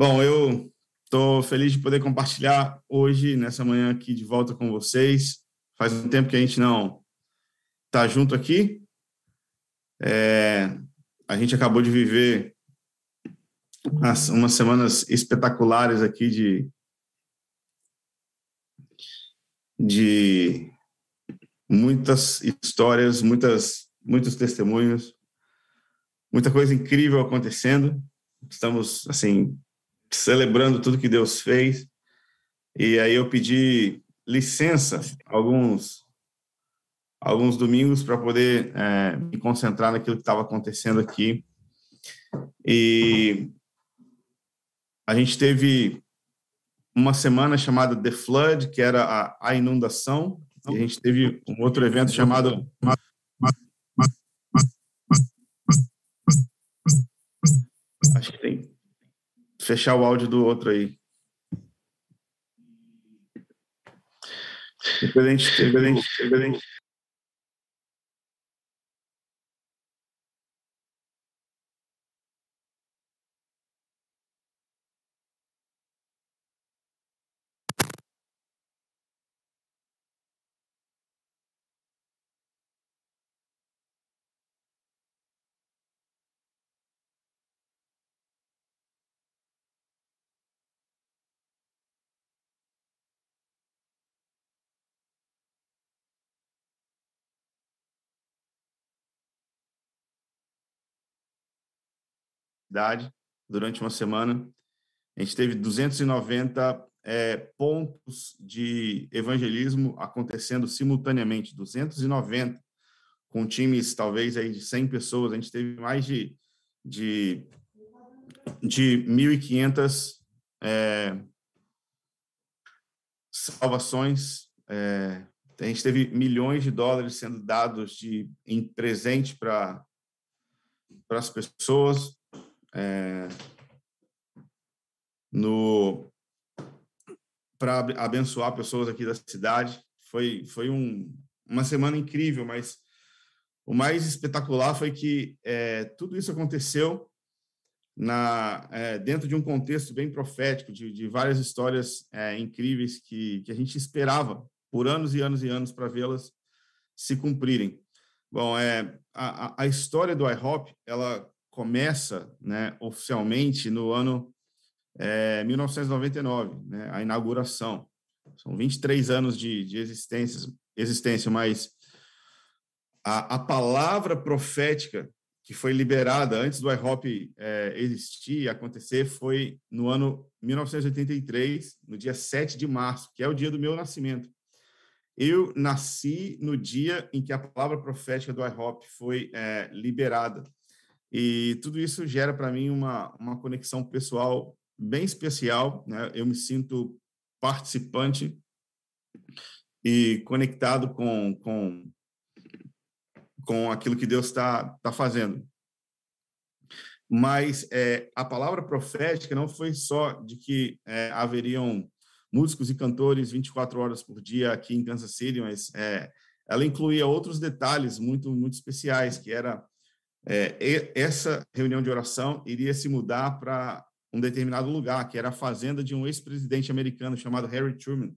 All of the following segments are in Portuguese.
Bom, eu estou feliz de poder compartilhar hoje, nessa manhã aqui de volta com vocês. Faz um tempo que a gente não está junto aqui. É, a gente acabou de viver umas, umas semanas espetaculares aqui de, de muitas histórias, muitas, muitos testemunhos, muita coisa incrível acontecendo. Estamos, assim, celebrando tudo que Deus fez. E aí eu pedi licença alguns alguns domingos para poder é, me concentrar naquilo que estava acontecendo aqui. E a gente teve uma semana chamada The Flood, que era a, a inundação, e a gente teve um outro evento chamado Acho que tem fechar o áudio do outro aí. Excelente, excelente, excelente. Cidade durante uma semana. A gente teve 290 é, pontos de evangelismo acontecendo simultaneamente, 290, com times talvez aí de 100 pessoas. A gente teve mais de, de, de 1.500 é, salvações. É, a gente teve milhões de dólares sendo dados de, em presente para as pessoas é, no para abençoar pessoas aqui da cidade. Foi foi um, uma semana incrível, mas o mais espetacular foi que é, tudo isso aconteceu na é, dentro de um contexto bem profético de, de várias histórias é, incríveis que, que a gente esperava por anos e anos e anos para vê-las se cumprirem. Bom, é, a, a história do IHOP, ela começa né, oficialmente no ano é, 1999, né, a inauguração. São 23 anos de, de existência, existência, mas a, a palavra profética que foi liberada antes do IHOP é, existir e acontecer foi no ano 1983, no dia 7 de março, que é o dia do meu nascimento. Eu nasci no dia em que a palavra profética do IHOP foi é, liberada. E tudo isso gera para mim uma, uma conexão pessoal bem especial. Né? Eu me sinto participante e conectado com, com, com aquilo que Deus está tá fazendo. Mas é, a palavra profética não foi só de que é, haveriam músicos e cantores 24 horas por dia aqui em Kansas City, mas é, ela incluía outros detalhes muito muito especiais, que era é, essa reunião de oração iria se mudar para um determinado lugar, que era a fazenda de um ex-presidente americano chamado Harry Truman.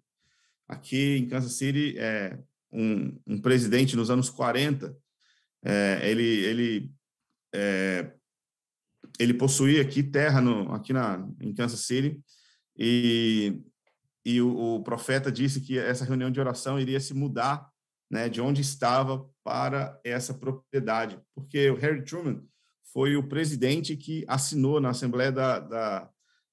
Aqui em Kansas City, é, um, um presidente nos anos 40, é, ele, ele, é, ele possuía aqui terra no, aqui na, em Kansas City, e, e o, o profeta disse que essa reunião de oração iria se mudar né, de onde estava para essa propriedade, porque o Harry Truman foi o presidente que assinou na Assembleia da, da,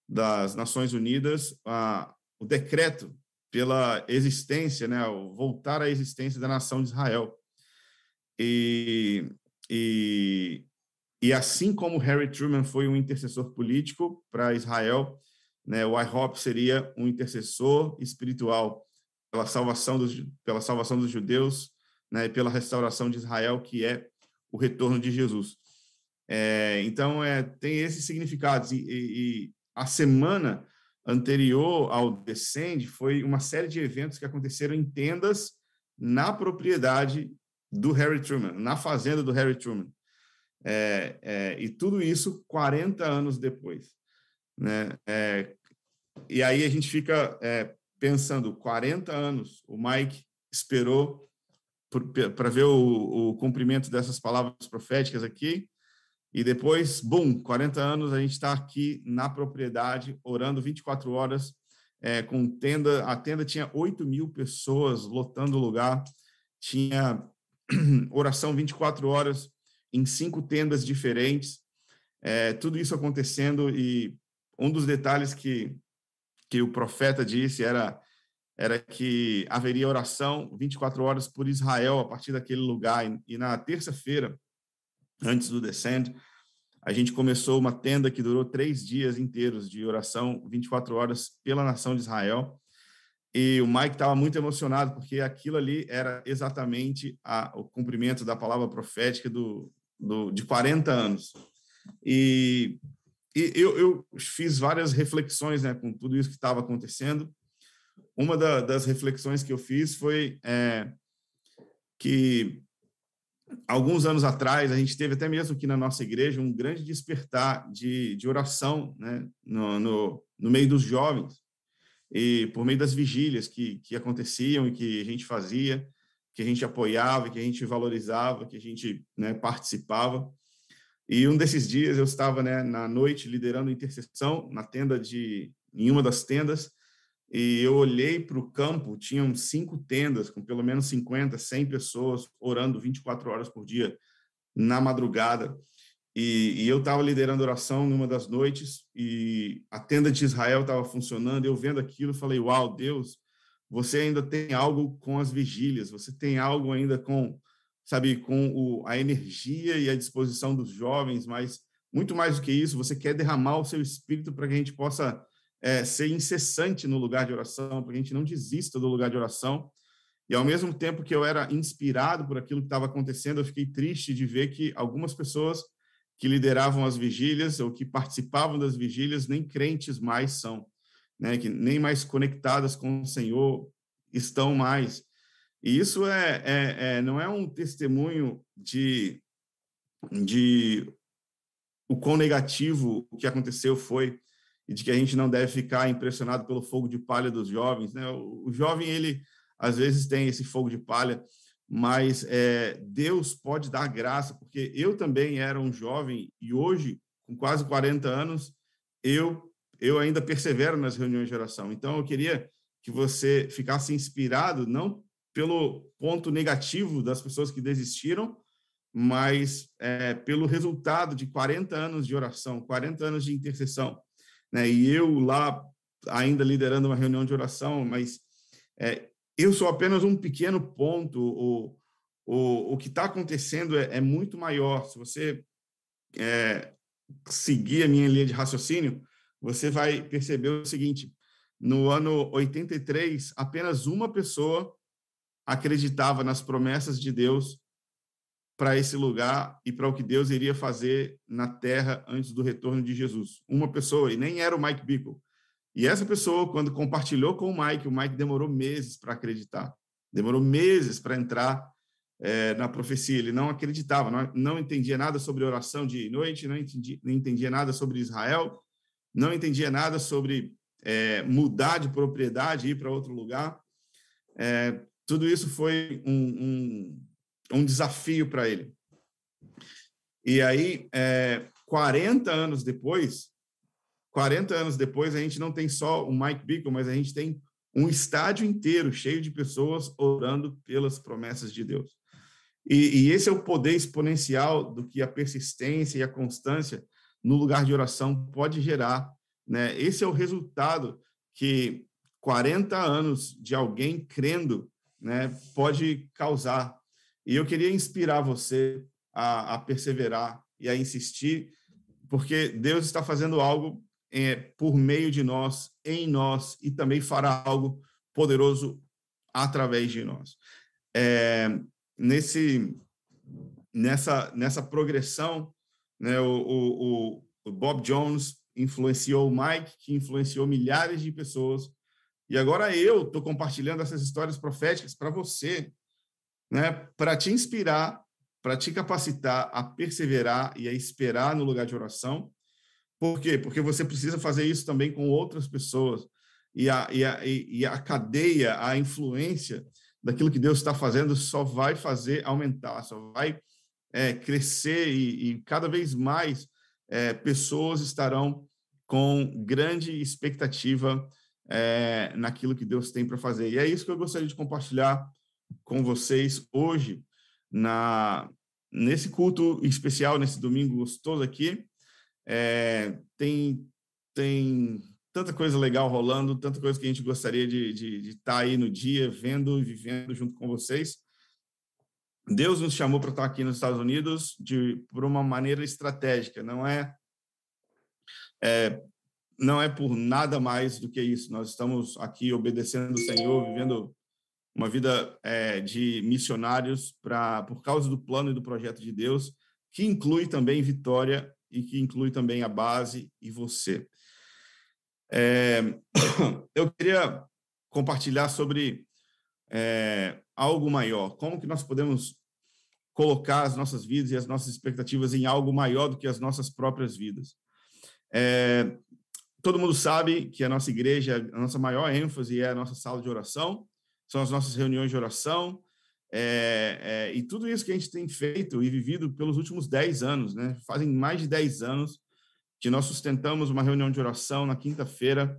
das Nações Unidas a, o decreto pela existência, né, voltar à existência da nação de Israel. E, e, e assim como Harry Truman foi um intercessor político para Israel, né, o IHOP seria um intercessor espiritual pela salvação dos, pela salvação dos judeus né, pela restauração de Israel, que é o retorno de Jesus. É, então, é, tem esses significados. E, e, e, a semana anterior ao Descende foi uma série de eventos que aconteceram em tendas na propriedade do Harry Truman, na fazenda do Harry Truman. É, é, e tudo isso 40 anos depois. né? É, e aí a gente fica é, pensando, 40 anos o Mike esperou para ver o, o cumprimento dessas palavras proféticas aqui, e depois, bum, 40 anos a gente está aqui na propriedade, orando 24 horas, é, com tenda. A tenda tinha 8 mil pessoas lotando o lugar, tinha oração 24 horas em cinco tendas diferentes, é, tudo isso acontecendo. E um dos detalhes que, que o profeta disse era era que haveria oração 24 horas por Israel a partir daquele lugar. E na terça-feira, antes do Descend, a gente começou uma tenda que durou três dias inteiros de oração, 24 horas pela nação de Israel. E o Mike estava muito emocionado, porque aquilo ali era exatamente a, o cumprimento da palavra profética do, do, de 40 anos. E, e eu, eu, fiz várias reflexões né, com tudo isso que estava acontecendo. Uma da, das reflexões que eu fiz foi é, que alguns anos atrás, a gente teve até mesmo aqui na nossa igreja um grande despertar de, de oração né, no, no, no meio dos jovens, e por meio das vigílias que, que aconteciam e que a gente fazia, que a gente apoiava, que a gente valorizava, que a gente né, participava. E um desses dias eu estava né, na noite liderando intercessão na tenda de, em uma das tendas, e eu olhei para o campo, tinham cinco tendas com pelo menos 50, 100 pessoas orando 24 horas por dia na madrugada. E, e eu estava liderando oração numa das noites e a tenda de Israel estava funcionando. Eu vendo aquilo, falei: Uau, Deus, você ainda tem algo com as vigílias, você tem algo ainda com, sabe, com o, a energia e a disposição dos jovens, mas muito mais do que isso, você quer derramar o seu espírito para que a gente possa é, ser incessante no lugar de oração, para que a gente não desista do lugar de oração. E ao mesmo tempo que eu era inspirado por aquilo que estava acontecendo, eu fiquei triste de ver que algumas pessoas que lideravam as vigílias ou que participavam das vigílias nem crentes mais são, né? Que nem mais conectadas com o Senhor estão mais. E isso é, é, é não é um testemunho de de o quão negativo o que aconteceu foi e de que a gente não deve ficar impressionado pelo fogo de palha dos jovens. Né? O, jovem, ele às vezes tem esse fogo de palha, mas é, Deus pode dar graça, porque eu também era um jovem e hoje, com quase 40 anos, eu eu ainda persevero nas reuniões de oração. Então, eu queria que você ficasse inspirado, não pelo ponto negativo das pessoas que desistiram, mas é, pelo resultado de 40 anos de oração, 40 anos de intercessão né? E eu lá ainda liderando uma reunião de oração, mas é, eu sou apenas um pequeno ponto. O, o, o que está acontecendo é, é, muito maior. Se você é, seguir a minha linha de raciocínio, você vai perceber o seguinte: no ano 83, apenas uma pessoa acreditava nas promessas de Deus para esse lugar e para o que Deus iria fazer na terra antes do retorno de Jesus. Uma pessoa, e nem era o Mike Bickle. E essa pessoa, quando compartilhou com o Mike, o Mike demorou meses para acreditar. Demorou meses para entrar é, na profecia. Ele não acreditava, não, não entendia nada sobre oração dia e noite, não entendia, não entendia nada sobre Israel, não entendia nada sobre é, mudar de propriedade, ir para outro lugar. É, tudo isso foi um, um um desafio para ele. E aí, é, 40 anos depois, 40 anos depois, a gente não tem só o Mike Bickle, mas a gente tem um estádio inteiro cheio de pessoas orando pelas promessas de Deus. E, e, esse é o poder exponencial do que a persistência e a constância no lugar de oração pode gerar. Né? Esse é o resultado que 40 anos de alguém crendo né, pode causar e eu queria inspirar você a, a perseverar e a insistir, porque Deus está fazendo algo é, por meio de nós, em nós, e também fará algo poderoso através de nós. É, nesse, nessa, nessa progressão, né, o, o, o Bob Jones influenciou o Mike, que influenciou milhares de pessoas, e agora eu estou compartilhando essas histórias proféticas para você, né, para te inspirar, para te capacitar a perseverar e a esperar no lugar de oração, Por quê? Porque você precisa fazer isso também com outras pessoas. E a, e a, e a cadeia, a influência daquilo que Deus está fazendo só vai fazer aumentar, só vai é, crescer e, e, cada vez mais é, pessoas estarão com grande expectativa é, naquilo que Deus tem para fazer. E é isso que eu gostaria de compartilhar com vocês hoje, na nesse culto especial, nesse domingo gostoso aqui. É, tem, tem tanta coisa legal rolando, tanta coisa que a gente gostaria de, de, de estar tá aí no dia, vendo e vivendo junto com vocês. Deus nos chamou para estar aqui nos Estados Unidos de por uma maneira estratégica, não é, é não é por nada mais do que isso. Nós estamos aqui obedecendo o Senhor, vivendo uma vida é, de missionários para por causa do plano e do projeto de Deus, que inclui também Vitória e que inclui também a base e você. É, eu queria compartilhar sobre é, algo maior, como que nós podemos colocar as nossas vidas e as nossas expectativas em algo maior do que as nossas próprias vidas. É, todo mundo sabe que a nossa igreja, a nossa maior ênfase é a nossa sala de oração, são as nossas reuniões de oração, é, é, e tudo isso que a gente tem feito e vivido pelos últimos 10 anos, né? Fazem mais de 10 anos que nós sustentamos uma reunião de oração na quinta-feira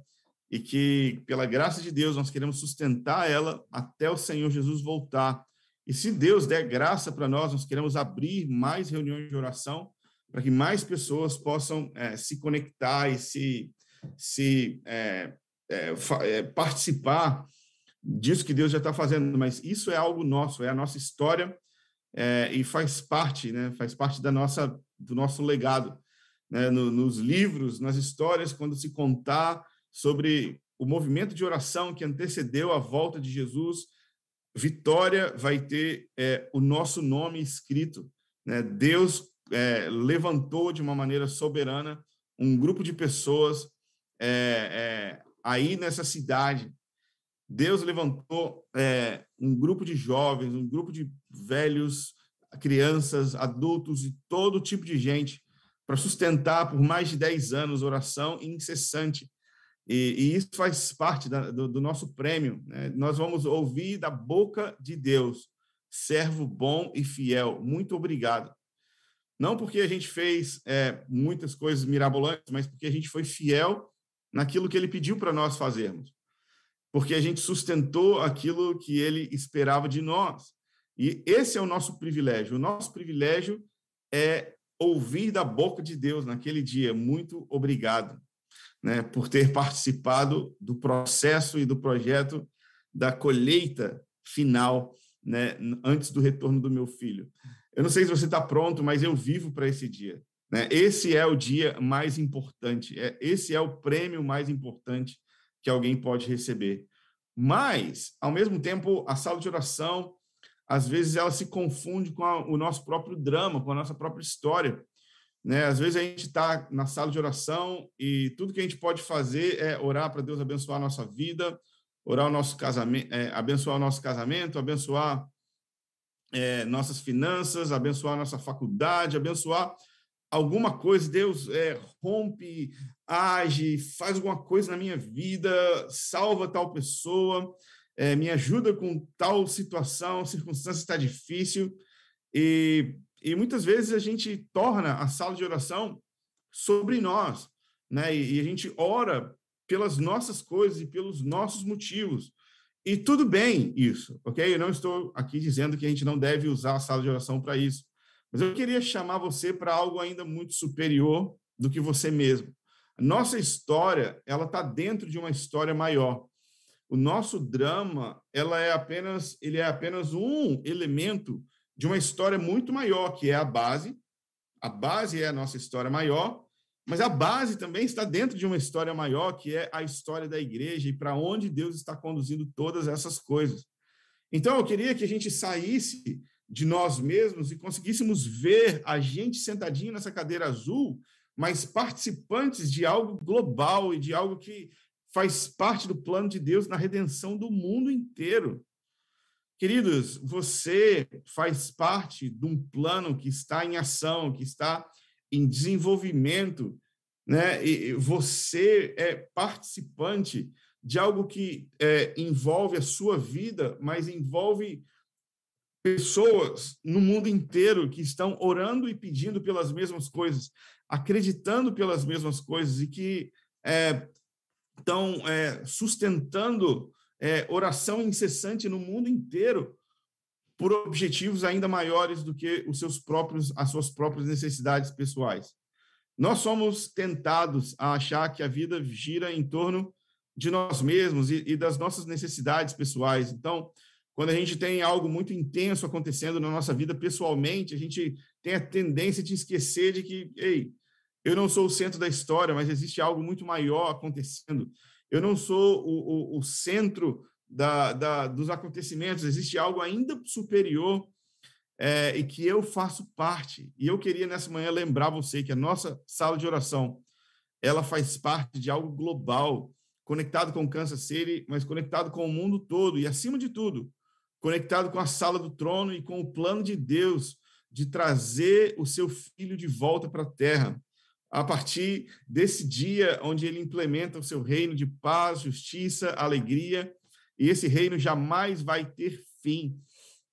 e que, pela graça de Deus, nós queremos sustentar ela até o Senhor Jesus voltar. E se Deus der graça para nós, nós queremos abrir mais reuniões de oração para que mais pessoas possam é, se conectar e se, se é, é, é participar disso que Deus já está fazendo, mas isso é algo nosso, é a nossa história é, e faz parte, né? Faz parte da nossa do nosso legado, né? No, nos livros, nas histórias, quando se contar sobre o movimento de oração que antecedeu a volta de Jesus, Vitória vai ter é, o nosso nome escrito, né? Deus é, levantou de uma maneira soberana um grupo de pessoas é, é aí nessa cidade Deus levantou é, um grupo de jovens, um grupo de velhos, crianças, adultos e todo tipo de gente para sustentar por mais de 10 anos oração incessante. E, e isso faz parte da, do, do, nosso prêmio. Né? Nós vamos ouvir da boca de Deus, servo bom e fiel, muito obrigado. Não porque a gente fez é, muitas coisas mirabolantes, mas porque a gente foi fiel naquilo que ele pediu para nós fazermos porque a gente sustentou aquilo que ele esperava de nós. E esse é o nosso privilégio. O nosso privilégio é ouvir da boca de Deus naquele dia. Muito obrigado né, por ter participado do processo e do projeto da colheita final né, antes do retorno do meu filho. Eu não sei se você está pronto, mas eu vivo para esse dia. Né? Esse é o dia mais importante, é, esse é o prêmio mais importante que alguém pode receber. Mas, ao mesmo tempo, a sala de oração, às vezes, ela se confunde com a, o nosso próprio drama, com a nossa própria história. Né? Às vezes a gente está na sala de oração e tudo que a gente pode fazer é orar para Deus abençoar a nossa vida, orar o nosso casamento, é, abençoar o nosso casamento, abençoar é, nossas finanças, abençoar nossa faculdade, abençoar alguma coisa, Deus é, rompe, age, faz alguma coisa na minha vida, salva tal pessoa, é, me ajuda com tal situação, circunstância está difícil. E, e muitas vezes a gente torna a sala de oração sobre nós, né? E, e a gente ora pelas nossas coisas e pelos nossos motivos. E tudo bem isso, ok? Eu não estou aqui dizendo que a gente não deve usar a sala de oração para isso. Mas eu queria chamar você para algo ainda muito superior do que você mesmo. Nossa história, ela está dentro de uma história maior. O nosso drama, ela é apenas, ele é apenas um elemento de uma história muito maior, que é a base. A base é a nossa história maior, mas a base também está dentro de uma história maior, que é a história da igreja e para onde Deus está conduzindo todas essas coisas. Então, eu queria que a gente saísse de nós mesmos e conseguíssemos ver a gente sentadinho nessa cadeira azul, mas participantes de algo global e de algo que faz parte do plano de Deus na redenção do mundo inteiro. Queridos, você faz parte de um plano que está em ação, que está em desenvolvimento né? E você é participante de algo que é, envolve a sua vida, mas envolve pessoas no mundo inteiro que estão orando e pedindo pelas mesmas coisas, acreditando pelas mesmas coisas e que é, estão é, sustentando é, oração incessante no mundo inteiro por objetivos ainda maiores do que os seus próprios, as suas próprias necessidades pessoais. Nós somos tentados a achar que a vida gira em torno de nós mesmos e, e das nossas necessidades pessoais. Então, quando a gente tem algo muito intenso acontecendo na nossa vida pessoalmente, a gente tem a tendência de esquecer de que, ei, eu não sou o centro da história, mas existe algo muito maior acontecendo. Eu não sou o, o, o centro da, da, dos acontecimentos, existe algo ainda superior é, e que eu faço parte. E eu queria nessa manhã lembrar você que a nossa sala de oração ela faz parte de algo global, conectado com Kansas City, mas conectado com o mundo todo e acima de tudo, conectado com a sala do trono e com o plano de Deus de trazer o seu filho de volta para a terra. A partir desse dia onde ele implementa o seu reino de paz, justiça, alegria, e esse reino jamais vai ter fim.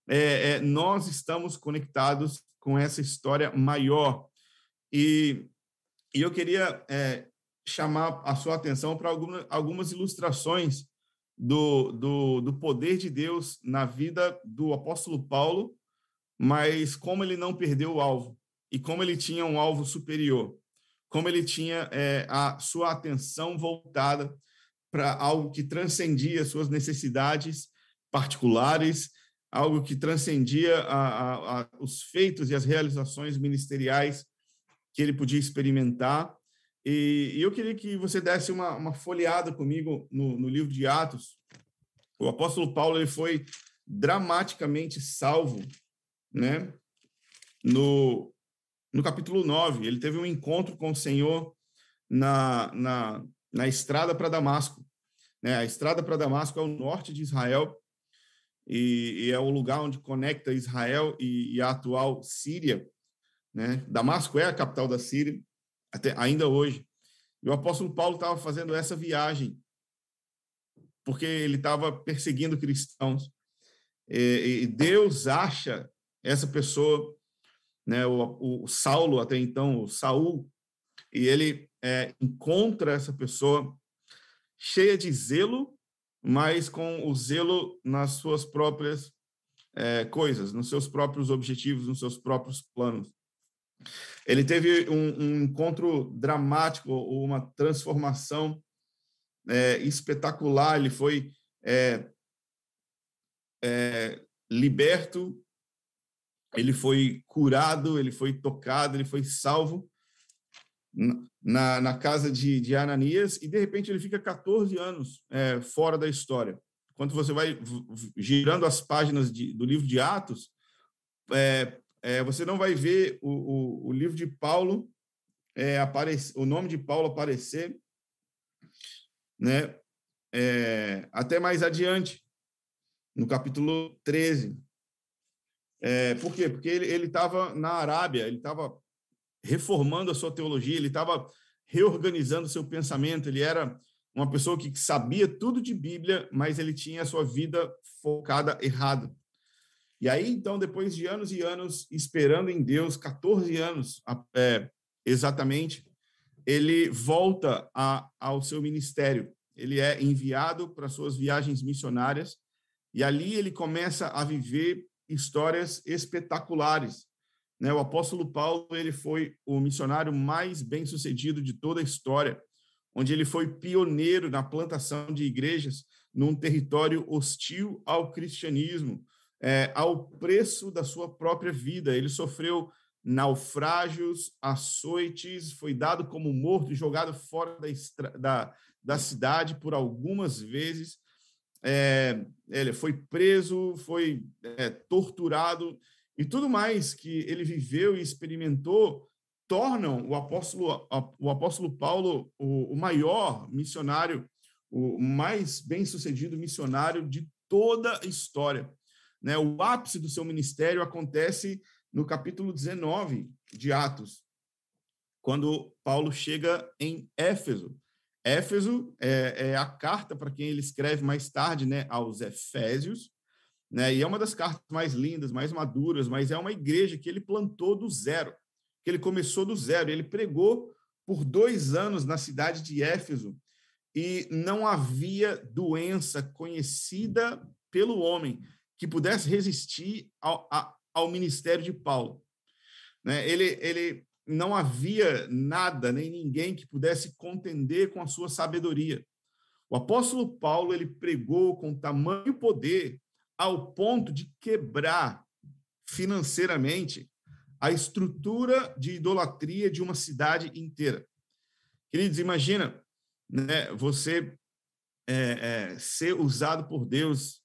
É, é, nós estamos conectados com essa história maior. E, e eu queria é, chamar a sua atenção para alguma, algumas ilustrações do, do, do poder de Deus na vida do apóstolo Paulo, mas como ele não perdeu o alvo e como ele tinha um alvo superior, como ele tinha é, a sua atenção voltada para algo que transcendia suas necessidades particulares, algo que transcendia a, a, a, os feitos e as realizações ministeriais que ele podia experimentar e, eu queria que você desse uma, uma folheada comigo no, no livro de Atos. O apóstolo Paulo ele foi dramaticamente salvo, né? No, no capítulo 9, ele teve um encontro com o Senhor na, na, na estrada para Damasco. Né? A estrada para Damasco é o norte de Israel e, e, é o lugar onde conecta Israel e, e a atual Síria. Né? Damasco é a capital da Síria até ainda hoje. E o apóstolo Paulo estava fazendo essa viagem porque ele estava perseguindo cristãos. E, Deus acha essa pessoa, né, o, o Saulo até então, o Saul, e ele é, encontra essa pessoa cheia de zelo, mas com o zelo nas suas próprias é, coisas, nos seus próprios objetivos, nos seus próprios planos. Ele teve um, um encontro dramático, uma transformação é, espetacular. Ele foi é, é, liberto, ele foi curado, ele foi tocado, ele foi salvo na, na casa de, de Ananias e, de repente, ele fica 14 anos é, fora da história. Quando você vai girando as páginas de, do livro de Atos, é, é, você não vai ver o, o, o livro de Paulo, aparecer, o nome de Paulo aparecer, né? É, até mais adiante, no capítulo 13. É, por quê? Porque ele estava na Arábia, ele estava reformando a sua teologia, ele estava reorganizando seu pensamento, ele era uma pessoa que sabia tudo de Bíblia, mas ele tinha a sua vida focada errada. E aí, então, depois de anos e anos esperando em Deus, 14 anos é, exatamente, ele volta a, ao seu ministério. Ele é enviado para suas viagens missionárias e ali ele começa a viver histórias espetaculares. Né? O apóstolo Paulo ele foi o missionário mais bem sucedido de toda a história, onde ele foi pioneiro na plantação de igrejas num território hostil ao cristianismo, é, ao preço da sua própria vida. Ele sofreu naufrágios, açoites, foi dado como morto e jogado fora da, da, da cidade por algumas vezes. É, ele foi preso, foi é, torturado e tudo mais que ele viveu e experimentou tornam o apóstolo, o apóstolo Paulo o, o maior missionário, o mais bem-sucedido missionário de toda a história. Né? O ápice do seu ministério acontece no capítulo 19 de Atos, quando Paulo chega em Éfeso. Éfeso é, é a carta para quem ele escreve mais tarde, né, aos Efésios, né? E é uma das cartas mais lindas, mais maduras, mas é uma igreja que ele plantou do zero, que ele começou do zero. Ele pregou por dois anos na cidade de Éfeso e não havia doença conhecida pelo homem que pudesse resistir ao, ao ministério de Paulo. Né? Ele, ele não havia nada nem ninguém que pudesse contender com a sua sabedoria. O apóstolo Paulo ele pregou com tamanho poder ao ponto de quebrar financeiramente a estrutura de idolatria de uma cidade inteira. Queridos, imagina né, você é, é, ser usado por Deus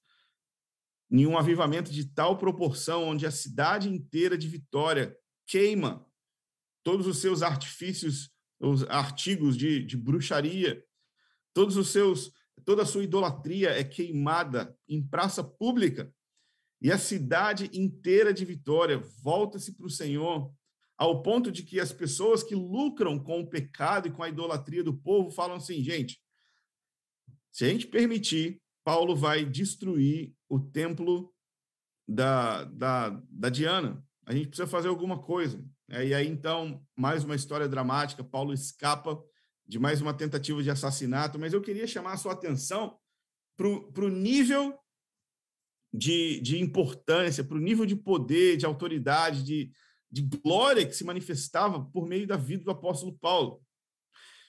em um avivamento de tal proporção, onde a cidade inteira de Vitória queima todos os seus artifícios, os artigos de, de bruxaria, todos os seus toda a sua idolatria é queimada em praça pública e a cidade inteira de Vitória volta-se para o Senhor, ao ponto de que as pessoas que lucram com o pecado e com a idolatria do povo falam assim, gente, se a gente permitir, Paulo vai destruir o templo da, da, da Diana. A gente precisa fazer alguma coisa. E aí, então, mais uma história dramática, Paulo escapa de mais uma tentativa de assassinato, mas eu queria chamar a sua atenção para o nível de, de importância, para o nível de poder, de autoridade, de, de glória que se manifestava por meio da vida do apóstolo Paulo.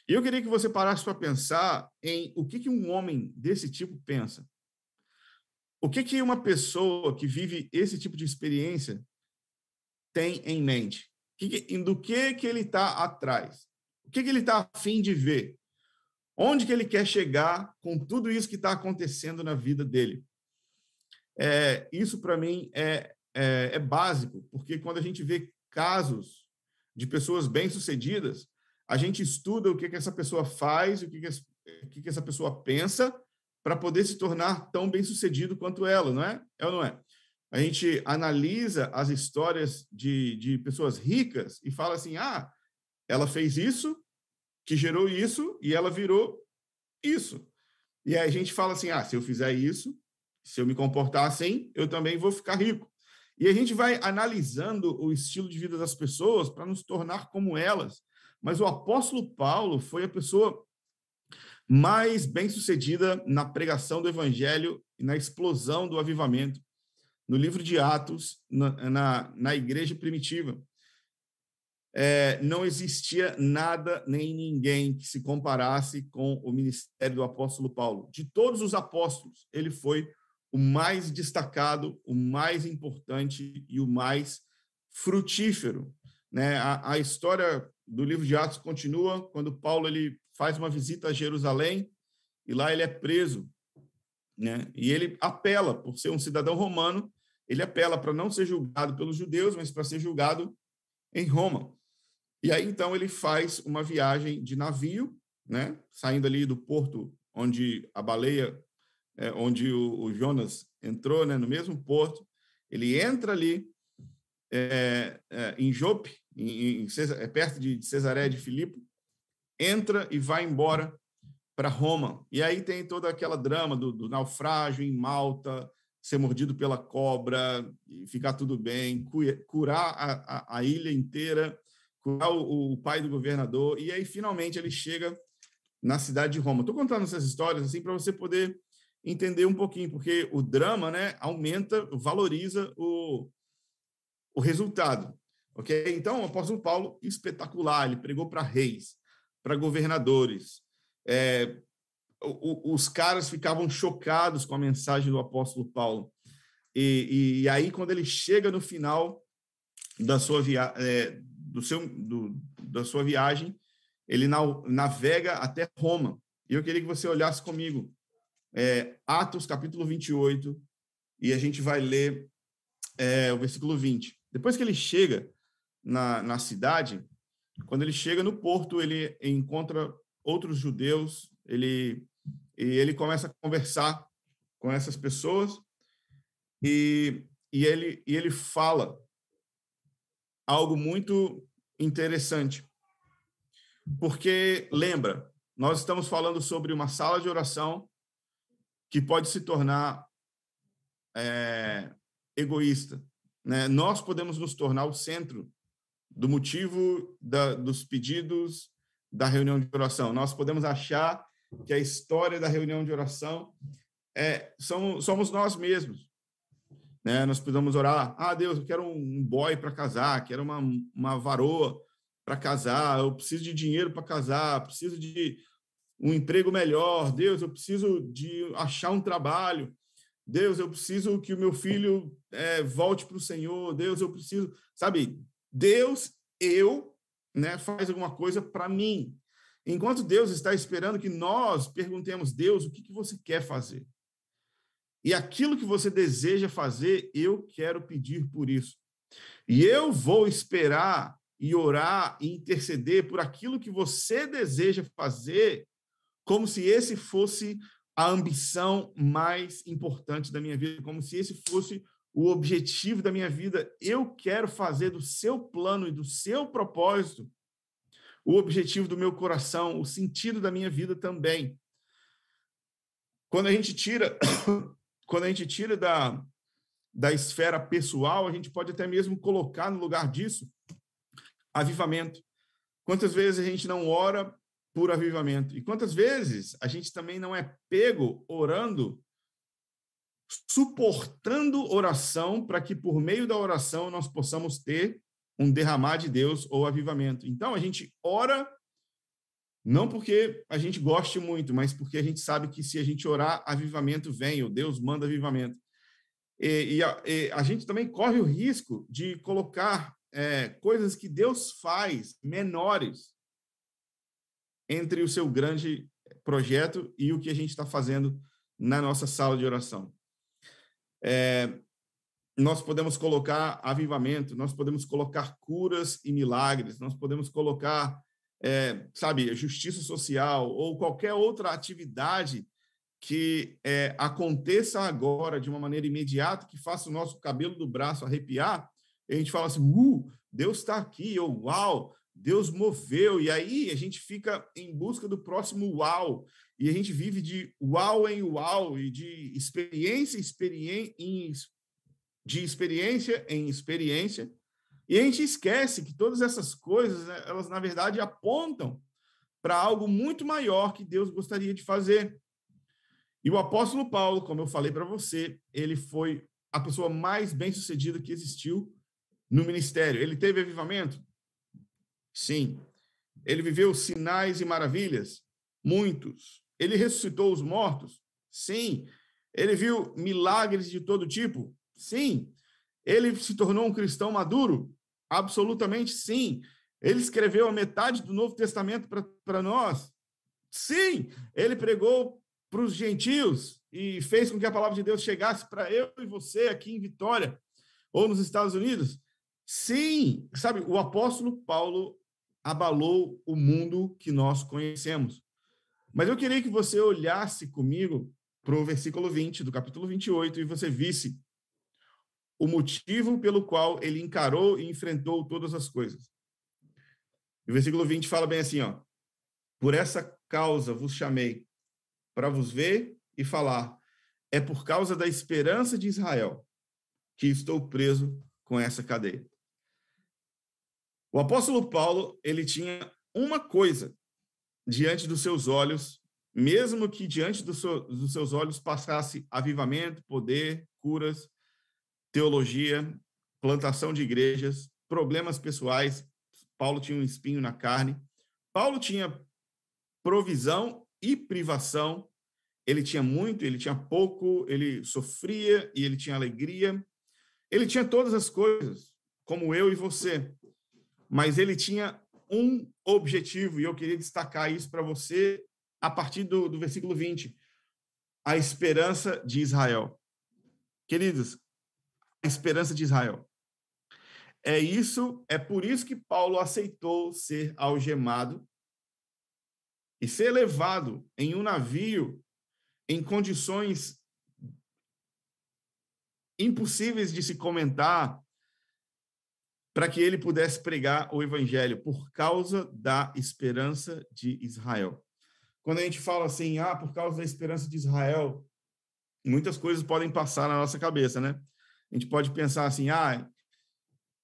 Eu queria que você parasse para pensar em o que, que um homem desse tipo pensa. O que, que uma pessoa que vive esse tipo de experiência tem em mente? do que, que ele está atrás? que, que ele está afim de ver? Onde que ele quer chegar com tudo isso que está acontecendo na vida dele? É, isso, para mim, é, é, é, básico, porque quando a gente vê casos de pessoas bem-sucedidas, a gente estuda o que, que essa pessoa faz, o que, que, o que, que essa pessoa pensa, para poder se tornar tão bem-sucedido quanto ela, não é? É ou não é? A gente analisa as histórias de, de pessoas ricas e fala assim: ah, ela fez isso, que gerou isso e ela virou isso. E aí a gente fala assim: ah, se eu fizer isso, se eu me comportar assim, eu também vou ficar rico. E a gente vai analisando o estilo de vida das pessoas para nos tornar como elas. Mas o apóstolo Paulo foi a pessoa mais bem-sucedida na pregação do evangelho e na explosão do avivamento. No livro de Atos, na, na, na igreja primitiva é, não existia nada nem ninguém que se comparasse com o ministério do apóstolo Paulo. De todos os apóstolos, ele foi o mais destacado, o mais importante e o mais frutífero. Né? A, a história do livro de Atos continua quando Paulo ele faz uma visita a Jerusalém e lá ele é preso. Né? E ele apela, por ser um cidadão romano, ele apela para não ser julgado pelos judeus, mas para ser julgado em Roma. E aí, então, ele faz uma viagem de navio, né, saindo ali do porto onde a baleia, é, onde o, o, Jonas entrou, né, no mesmo porto. Ele entra ali é, é, em Jope, em, é perto de Cesaré de Filipe, entra e vai embora para Roma. E aí tem toda aquela drama do, do naufrágio em Malta, ser mordido pela cobra, e ficar tudo bem, curar a, a, a ilha inteira curar o, o pai do governador, e aí finalmente ele chega na cidade de Roma. Estou contando essas histórias assim para você poder entender um pouquinho, porque o drama né, aumenta, valoriza o, o resultado. Ok? Então, o apóstolo Paulo, espetacular, ele pregou para reis, para governadores. É, o, os caras ficavam chocados com a mensagem do apóstolo Paulo. E, e, aí, quando ele chega no final da sua viagem, é, do seu, do, da sua viagem, ele navega até Roma. E eu queria que você olhasse comigo é, Atos capítulo 28, e a gente vai ler é, o versículo 20. Depois que ele chega na, na cidade, quando ele chega no porto, ele encontra outros judeus, ele, e ele começa a conversar com essas pessoas, e, e, ele, e ele fala algo muito interessante. Porque, lembra, nós estamos falando sobre uma sala de oração que pode se tornar é, egoísta. Né? Nós podemos nos tornar o centro do motivo da, dos pedidos da reunião de oração. Nós podemos achar que a história da reunião de oração é, somos, somos nós mesmos. Né? Nós podemos orar, ah, Deus, eu quero um boy para casar, quero uma, uma varoa para casar, eu preciso de dinheiro para casar, preciso de um emprego melhor, Deus, eu preciso de achar um trabalho, Deus, eu preciso que o meu filho é, volte para o Senhor, Deus, eu preciso, sabe, Deus, eu, né, faz alguma coisa para mim. Enquanto Deus está esperando que nós perguntemos, Deus, o que, que você quer fazer? E aquilo que você deseja fazer, eu quero pedir por isso. E eu vou esperar e orar e interceder por aquilo que você deseja fazer, como se esse fosse a ambição mais importante da minha vida, como se esse fosse o objetivo da minha vida. Eu quero fazer do seu plano e do seu propósito o objetivo do meu coração, o sentido da minha vida também. Quando a gente tira quando a gente tira da, da esfera pessoal, a gente pode até mesmo colocar no lugar disso avivamento. Quantas vezes a gente não ora por avivamento? E quantas vezes a gente também não é pego orando, suportando oração para que por meio da oração nós possamos ter um derramar de Deus ou avivamento. Então a gente ora não porque a gente goste muito, mas porque a gente sabe que se a gente orar, avivamento vem, ou Deus manda avivamento. E, e, a, e a, gente também corre o risco de colocar é, coisas que Deus faz menores entre o seu grande projeto e o que a gente está fazendo na nossa sala de oração. É, nós podemos colocar avivamento, nós podemos colocar curas e milagres, nós podemos colocar é, sabe, justiça social ou qualquer outra atividade que é, aconteça agora de uma maneira imediata, que faça o nosso cabelo do braço arrepiar, a gente fala assim, uh, Deus está aqui, ou uau, Deus moveu, e aí a gente fica em busca do próximo uau, e a gente vive de uau em uau, e de experiência, em, de experiência em experiência, e a gente esquece que todas essas coisas, né, elas na verdade apontam para algo muito maior que Deus gostaria de fazer. E o apóstolo Paulo, como eu falei para você, ele foi a pessoa mais bem-sucedida que existiu no ministério. Ele teve avivamento? Sim. Ele viveu sinais e maravilhas? Muitos. Ele ressuscitou os mortos? Sim. Ele viu milagres de todo tipo? Sim. Ele se tornou um cristão maduro? Absolutamente sim. Ele escreveu a metade do Novo Testamento para nós? Sim. Ele pregou para os gentios e fez com que a palavra de Deus chegasse para eu e você aqui em Vitória ou nos Estados Unidos? Sim. Sabe, o apóstolo Paulo abalou o mundo que nós conhecemos. Mas eu queria que você olhasse comigo para o versículo 20 do capítulo 28 e você visse o motivo pelo qual ele encarou e enfrentou todas as coisas. o versículo 20 fala bem assim, ó: Por essa causa vos chamei, para vos ver e falar. É por causa da esperança de Israel que estou preso com essa cadeia. O apóstolo Paulo, ele tinha uma coisa diante dos seus olhos, mesmo que diante dos seus olhos passasse avivamento, poder, curas, teologia, plantação de igrejas, problemas pessoais. Paulo tinha um espinho na carne. Paulo tinha provisão e privação. Ele tinha muito, ele tinha pouco, ele sofria e ele tinha alegria. Ele tinha todas as coisas, como eu e você. Mas ele tinha um objetivo, e eu queria destacar isso para você a partir do, do versículo 20. A esperança de Israel. Queridos, a esperança de Israel. É isso, é por isso que Paulo aceitou ser algemado e ser levado em um navio em condições impossíveis de se comentar, para que ele pudesse pregar o evangelho por causa da esperança de Israel. Quando a gente fala assim, ah, por causa da esperança de Israel, muitas coisas podem passar na nossa cabeça, né? A gente pode pensar assim, ah,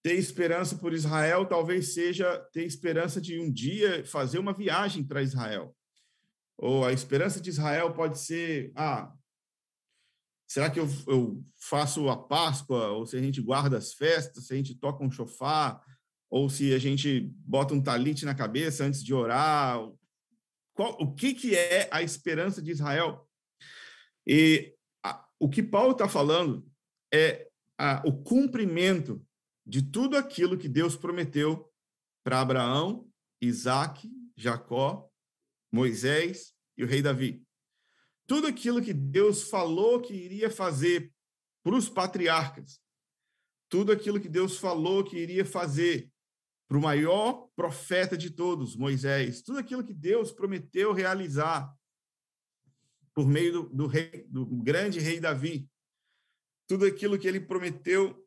ter esperança por Israel talvez seja ter esperança de um dia fazer uma viagem para Israel. Ou a esperança de Israel pode ser, ah, será que eu, eu, faço a Páscoa? Ou se a gente guarda as festas, se a gente toca um chofar, ou se a gente bota um talite na cabeça antes de orar? Qual, o que, que é a esperança de Israel? E a, o que Paulo está falando é a, o cumprimento de tudo aquilo que Deus prometeu para Abraão, Isaac, Jacó, Moisés e o rei Davi. Tudo aquilo que Deus falou que iria fazer para os patriarcas, tudo aquilo que Deus falou que iria fazer para o maior profeta de todos, Moisés, tudo aquilo que Deus prometeu realizar por meio do, do, rei, do grande rei Davi, tudo aquilo que ele prometeu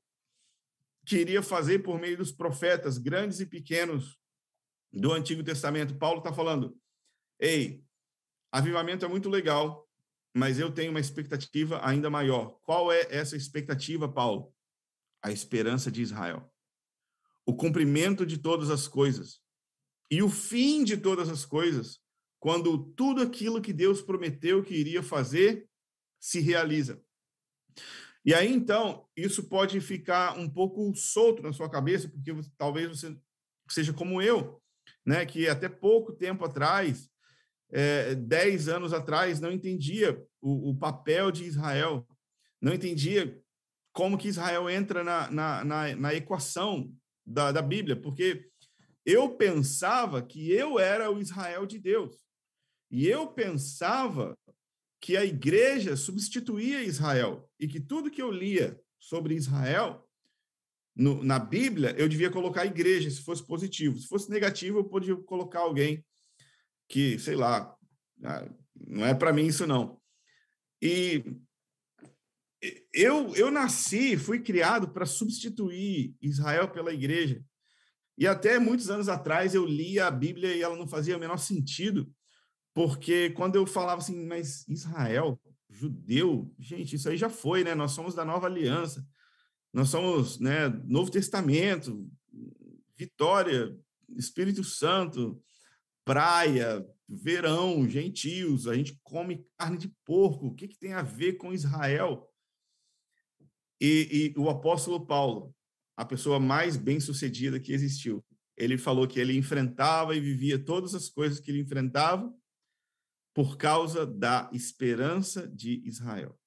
que iria fazer por meio dos profetas, grandes e pequenos, do Antigo Testamento. Paulo está falando: ei, avivamento é muito legal, mas eu tenho uma expectativa ainda maior. Qual é essa expectativa, Paulo? A esperança de Israel. O cumprimento de todas as coisas. E o fim de todas as coisas, quando tudo aquilo que Deus prometeu que iria fazer se realiza. E aí, então, isso pode ficar um pouco solto na sua cabeça, porque talvez você seja como eu, né, que até pouco tempo atrás, é, dez anos atrás, não entendia o, o, papel de Israel, não entendia como que Israel entra na, na, na, na equação da, da Bíblia, porque eu pensava que eu era o Israel de Deus. E eu pensava que a igreja substituía Israel e que tudo que eu lia sobre Israel no, na Bíblia, eu devia colocar igreja, se fosse positivo. Se fosse negativo, eu podia colocar alguém que, sei lá, ah, não é para mim isso não. E eu, eu nasci, fui criado para substituir Israel pela igreja. E até muitos anos atrás eu lia a Bíblia e ela não fazia o menor sentido, porque quando eu falava assim, mas Israel, judeu, gente, isso aí já foi, né? Nós somos da nova aliança, nós somos, né, Novo Testamento, Vitória, Espírito Santo, praia, verão, gentios, a gente come carne de porco, o que, que tem a ver com Israel? E, e o apóstolo Paulo, a pessoa mais bem-sucedida que existiu, ele falou que ele enfrentava e vivia todas as coisas que ele enfrentava por causa da esperança de Israel.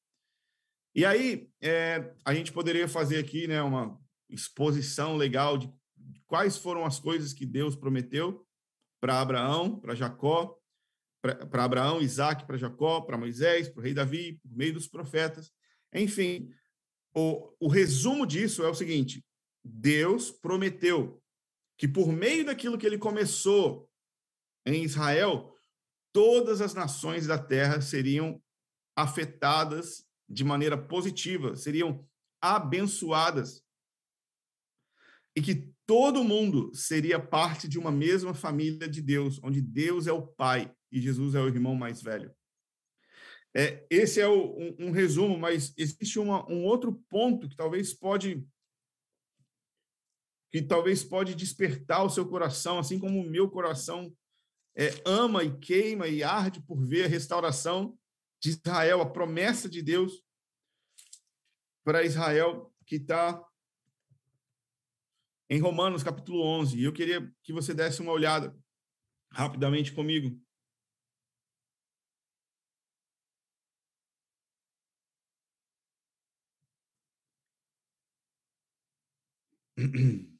E aí, é, a gente poderia fazer aqui né, uma exposição legal de quais foram as coisas que Deus prometeu para Abraão, para Jacó, para Abraão, Isaac, para Jacó, para Moisés, para o rei Davi, por meio dos profetas. Enfim, o, o resumo disso é o seguinte: Deus prometeu que por meio daquilo que ele começou em Israel, todas as nações da terra seriam afetadas de maneira positiva, seriam abençoadas. E que todo mundo seria parte de uma mesma família de Deus, onde Deus é o pai e Jesus é o irmão mais velho. É, esse é o, um, um, resumo, mas existe uma, um outro ponto que talvez pode que talvez pode despertar o seu coração, assim como o meu coração é, ama e queima e arde por ver a restauração de Israel, a promessa de Deus para Israel que está em Romanos capítulo 11. E eu queria que você desse uma olhada rapidamente comigo.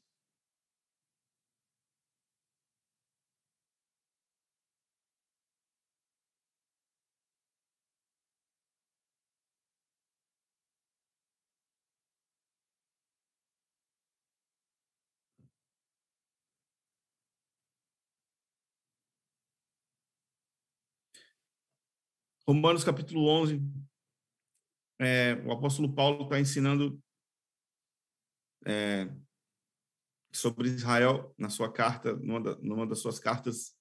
Romanos capítulo 11, é, o apóstolo Paulo está ensinando é, sobre Israel na sua carta, numa, da, numa das suas cartas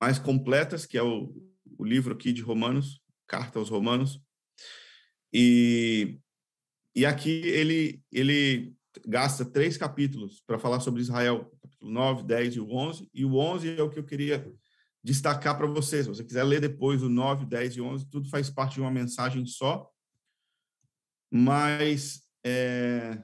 mais completas, que é o, o livro aqui de Romanos, Carta aos Romanos. E, e aqui ele, ele gasta três capítulos para falar sobre Israel, capítulo 9, 10 e o 11, e o 11 é o que eu queria destacar para vocês. Se você quiser ler depois o 9, 10 e 11, tudo faz parte de uma mensagem só, mas é,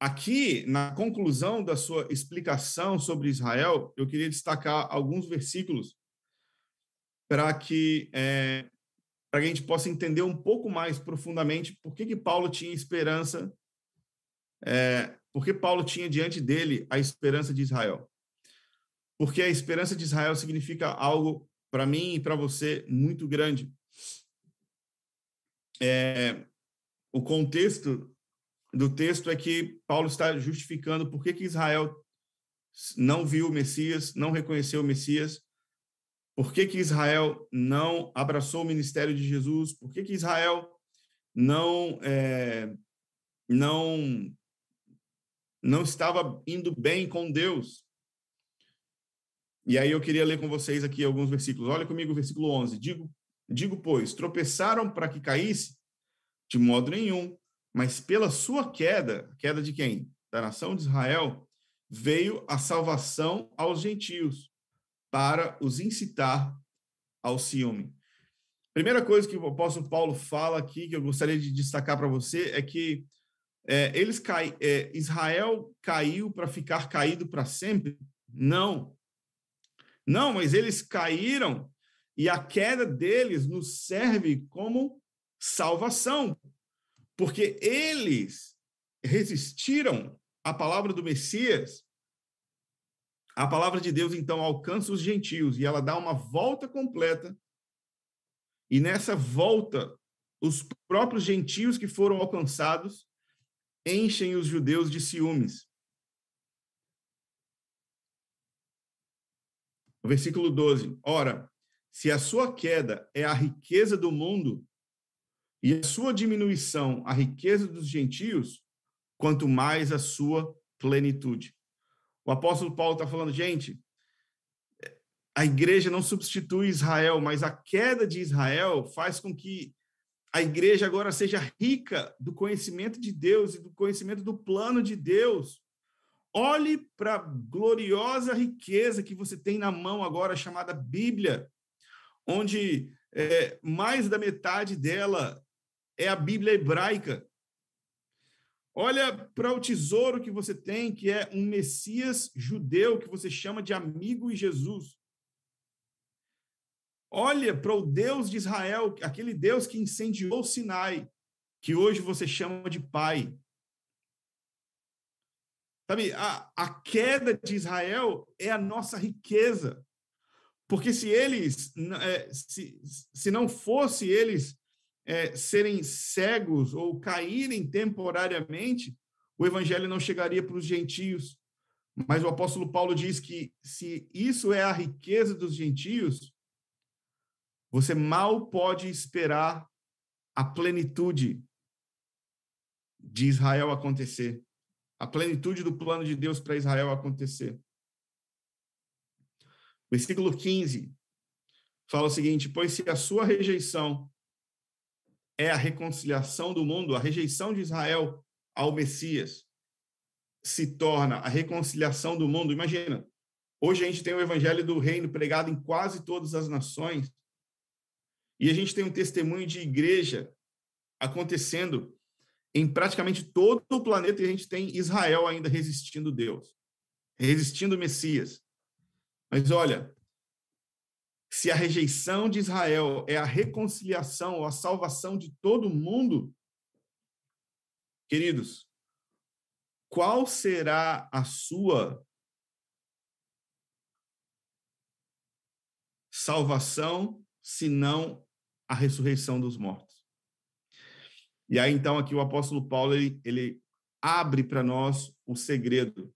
Aqui, na conclusão da sua explicação sobre Israel, eu queria destacar alguns versículos para que, é, para que a gente possa entender um pouco mais profundamente por que, que Paulo tinha esperança, é, por que Paulo tinha diante dele a esperança de Israel. Porque a esperança de Israel significa algo para mim e para você muito grande. É, o contexto do texto é que Paulo está justificando por que, que Israel não viu o Messias, não reconheceu o Messias, por que, que Israel não abraçou o ministério de Jesus, por que, que Israel não, é, não, não estava indo bem com Deus. E aí eu queria ler com vocês aqui alguns versículos. Olha comigo o versículo 11. Digo, digo pois, tropeçaram para que caísse? De modo nenhum mas pela sua queda, queda de quem? Da nação de Israel, veio a salvação aos gentios, para os incitar ao ciúme. Primeira coisa que o apóstolo Paulo fala aqui, que eu gostaria de destacar para você, é que é, eles cai, é, Israel caiu para ficar caído para sempre? Não. Não, mas eles caíram e a queda deles nos serve como salvação, porque eles resistiram à palavra do Messias. A palavra de Deus então alcança os gentios e ela dá uma volta completa. E nessa volta, os próprios gentios que foram alcançados enchem os judeus de ciúmes. Versículo 12. Ora, se a sua queda é a riqueza do mundo, e a sua diminuição, a riqueza dos gentios, quanto mais a sua plenitude. O apóstolo Paulo está falando, gente, a igreja não substitui Israel, mas a queda de Israel faz com que a igreja agora seja rica do conhecimento de Deus e do conhecimento do plano de Deus. Olhe para a gloriosa riqueza que você tem na mão agora, chamada Bíblia, onde é, mais da metade dela é a Bíblia hebraica. Olha para o tesouro que você tem, que é um Messias judeu que você chama de amigo e Jesus. Olha para o Deus de Israel, aquele Deus que incendiou Sinai, que hoje você chama de Pai. Sabe, a, a queda de Israel é a nossa riqueza. Porque se eles, é, se, se não fosse eles é, serem cegos ou caírem temporariamente, o evangelho não chegaria para os gentios. Mas o apóstolo Paulo diz que se isso é a riqueza dos gentios, você mal pode esperar a plenitude de Israel acontecer, a plenitude do plano de Deus para Israel acontecer. Versículo 15 fala o seguinte: Pois se a sua rejeição é a reconciliação do mundo, a rejeição de Israel ao Messias se torna a reconciliação do mundo. Imagina, hoje a gente tem o evangelho do reino pregado em quase todas as nações, e a gente tem um testemunho de igreja acontecendo em praticamente todo o planeta, e a gente tem Israel ainda resistindo Deus, resistindo o Messias. Mas olha, se a rejeição de Israel é a reconciliação ou a salvação de todo mundo, queridos, qual será a sua salvação se não a ressurreição dos mortos? E aí então aqui o apóstolo Paulo ele, ele abre para nós o segredo.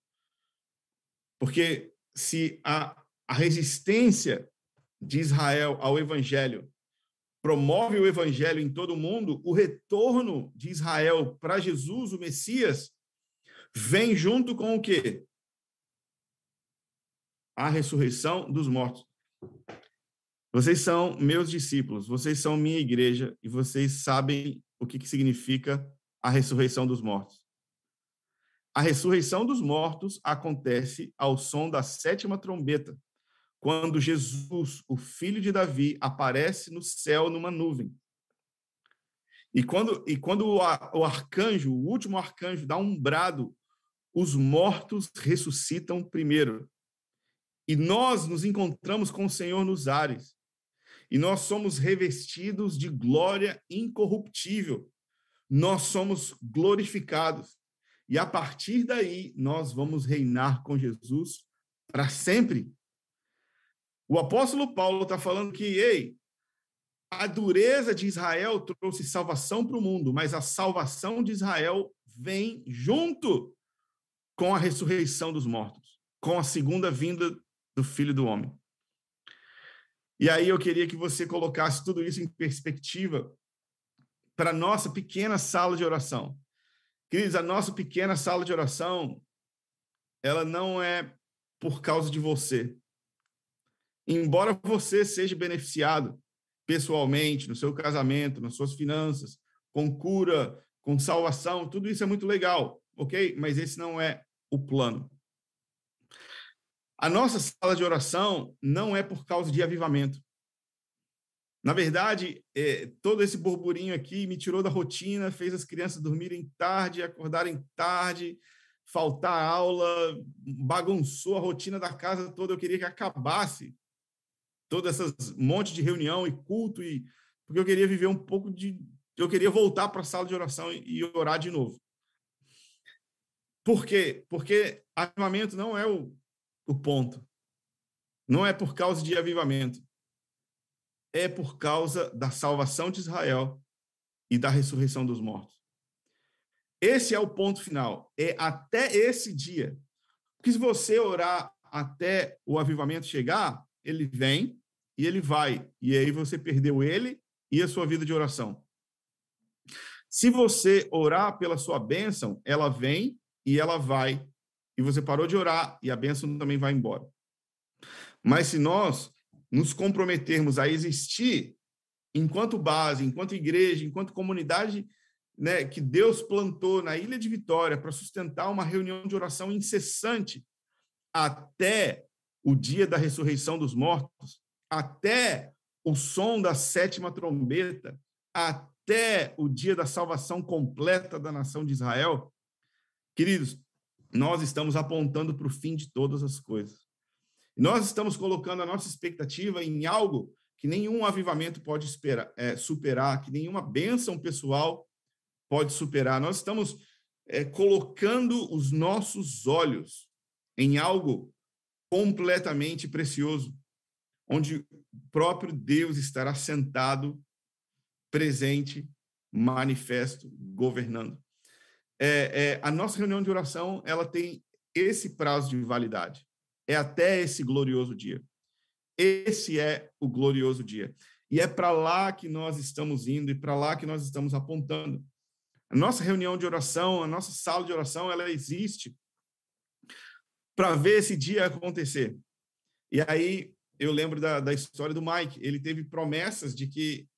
Porque se a, a resistência de Israel ao evangelho promove o evangelho em todo o mundo, o retorno de Israel para Jesus, o Messias, vem junto com o quê? A ressurreição dos mortos. Vocês são meus discípulos, vocês são minha igreja e vocês sabem o que, que significa a ressurreição dos mortos. A ressurreição dos mortos acontece ao som da sétima trombeta, quando Jesus, o filho de Davi, aparece no céu numa nuvem. E quando, e quando o, o arcanjo, o último arcanjo, dá um brado, os mortos ressuscitam primeiro. E nós nos encontramos com o Senhor nos ares. E nós somos revestidos de glória incorruptível. Nós somos glorificados. E a partir daí, nós vamos reinar com Jesus para sempre. O apóstolo Paulo está falando que, ei, a dureza de Israel trouxe salvação para o mundo, mas a salvação de Israel vem junto com a ressurreição dos mortos, com a segunda vinda do Filho do Homem. E aí eu queria que você colocasse tudo isso em perspectiva para a nossa pequena sala de oração. Queridos, a nossa pequena sala de oração, ela não é por causa de você. Embora você seja beneficiado pessoalmente, no seu casamento, nas suas finanças, com cura, com salvação, tudo isso é muito legal, ok? Mas esse não é o plano. A nossa sala de oração não é por causa de avivamento. Na verdade, é, todo esse burburinho aqui me tirou da rotina, fez as crianças dormirem tarde, acordarem tarde, faltar aula, bagunçou a rotina da casa toda. Eu queria que acabasse todas essas monte de reunião e culto e porque eu queria viver um pouco de eu queria voltar para a sala de oração e, e orar de novo. Por quê? Porque avivamento não é o, o ponto. Não é por causa de avivamento é por causa da salvação de Israel e da ressurreição dos mortos. Esse é o ponto final. É até esse dia. Porque se você orar até o avivamento chegar, ele vem e ele vai. E aí você perdeu ele e a sua vida de oração. Se você orar pela sua bênção, ela vem e ela vai. E você parou de orar e a bênção também vai embora. Mas se nós nos comprometermos a existir enquanto base, enquanto igreja, enquanto comunidade né, que Deus plantou na Ilha de Vitória para sustentar uma reunião de oração incessante até o dia da ressurreição dos mortos, até o som da sétima trombeta, até o dia da salvação completa da nação de Israel, queridos, nós estamos apontando para o fim de todas as coisas. Nós estamos colocando a nossa expectativa em algo que nenhum avivamento pode esperar, é, superar, que nenhuma bênção pessoal pode superar. Nós estamos é, colocando os nossos olhos em algo completamente precioso, onde o próprio Deus estará sentado, presente, manifesto, governando. É, é, a nossa reunião de oração ela tem esse prazo de validade é até esse glorioso dia. Esse é o glorioso dia. E é para lá que nós estamos indo e para lá que nós estamos apontando. A nossa reunião de oração, a nossa sala de oração, ela existe para ver esse dia acontecer. E aí eu lembro da, da história do Mike. Ele teve promessas de que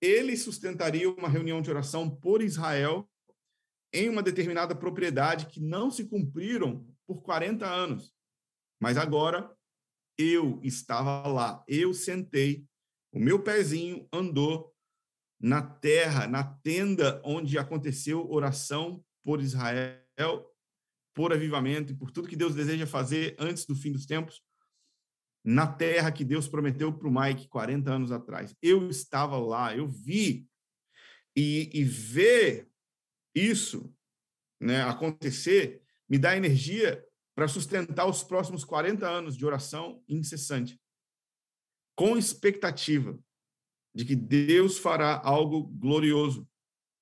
ele sustentaria uma reunião de oração por Israel em uma determinada propriedade que não se cumpriram por 40 anos. Mas agora eu estava lá, eu sentei, o meu pezinho andou na terra, na tenda onde aconteceu oração por Israel, por avivamento e por tudo que Deus deseja fazer antes do fim dos tempos, na terra que Deus prometeu para o Mike 40 anos atrás. Eu estava lá, eu vi. E, e ver isso né, acontecer me dá energia para sustentar os próximos 40 anos de oração incessante, com expectativa de que Deus fará algo glorioso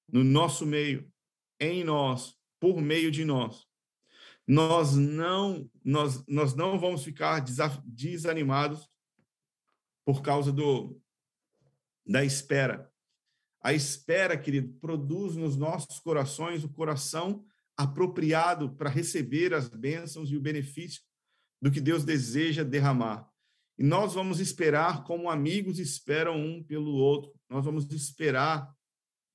no nosso meio, em nós, por meio de nós. Nós não nós, nós não vamos ficar desanimados por causa do da espera. A espera, querido, produz nos nossos corações o coração apropriado para receber as bênçãos e o benefício do que Deus deseja derramar. E nós vamos esperar como amigos esperam um pelo outro. Nós vamos esperar,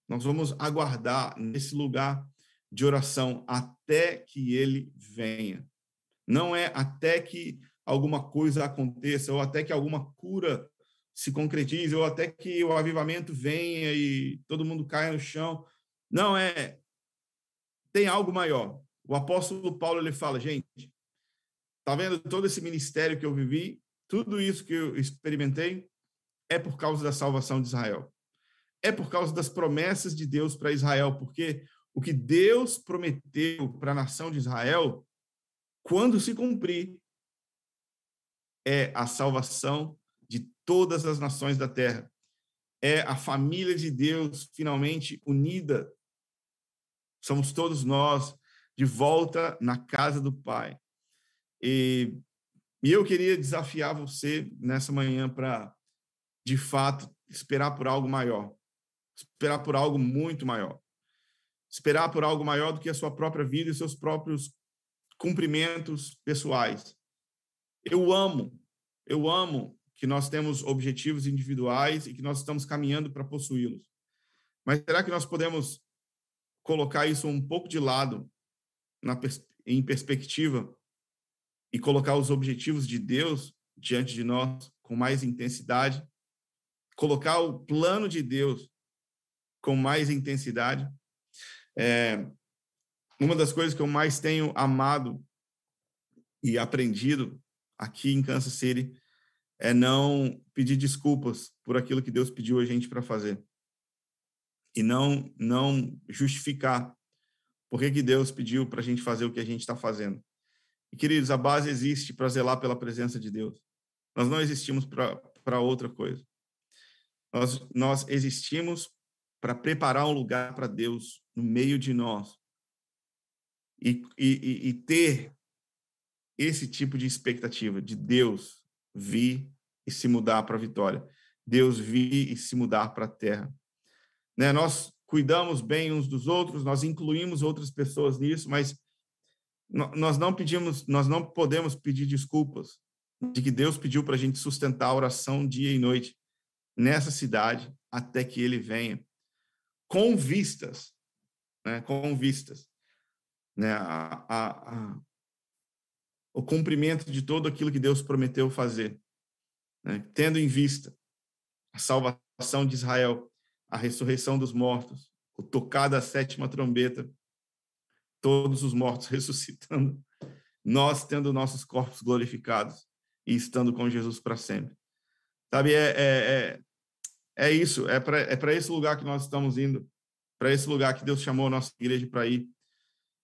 nós vamos aguardar nesse lugar de oração até que ele venha. Não é até que alguma coisa aconteça ou até que alguma cura se concretize ou até que o avivamento venha e todo mundo caia no chão. Não é tem algo maior. O apóstolo Paulo ele fala, gente, tá vendo todo esse ministério que eu vivi, tudo isso que eu experimentei é por causa da salvação de Israel. É por causa das promessas de Deus para Israel, porque o que Deus prometeu para a nação de Israel, quando se cumprir, é a salvação de todas as nações da terra. É a família de Deus finalmente unida Somos todos nós de volta na casa do Pai. E, eu queria desafiar você nessa manhã para, de fato, esperar por algo maior. Esperar por algo muito maior. Esperar por algo maior do que a sua própria vida e seus próprios cumprimentos pessoais. Eu amo, eu amo que nós temos objetivos individuais e que nós estamos caminhando para possuí-los. Mas será que nós podemos colocar isso um pouco de lado na, em perspectiva e colocar os objetivos de Deus diante de nós com mais intensidade, colocar o plano de Deus com mais intensidade. É, uma das coisas que eu mais tenho amado e aprendido aqui em Kansas City é não pedir desculpas por aquilo que Deus pediu a gente para fazer e não não justificar por que, Deus pediu para a gente fazer o que a gente está fazendo. E, queridos, a base existe para zelar pela presença de Deus. Nós não existimos para outra coisa. Nós, nós existimos para preparar um lugar para Deus no meio de nós. E, e, e ter esse tipo de expectativa de Deus vir e se mudar para a vitória. Deus vir e se mudar para a terra né? Nós cuidamos bem uns dos outros, nós incluímos outras pessoas nisso, mas nós não pedimos, nós não podemos pedir desculpas de que Deus pediu para a gente sustentar a oração dia e noite nessa cidade até que Ele venha, com vistas, né? Com vistas, né? A, a, a, o cumprimento de todo aquilo que Deus prometeu fazer, né? tendo em vista a salvação de Israel a ressurreição dos mortos, o tocar da sétima trombeta, todos os mortos ressuscitando, nós tendo nossos corpos glorificados e estando com Jesus para sempre. Sabe, é, é, é, é isso, é para é esse lugar que nós estamos indo, para esse lugar que Deus chamou a nossa igreja para ir.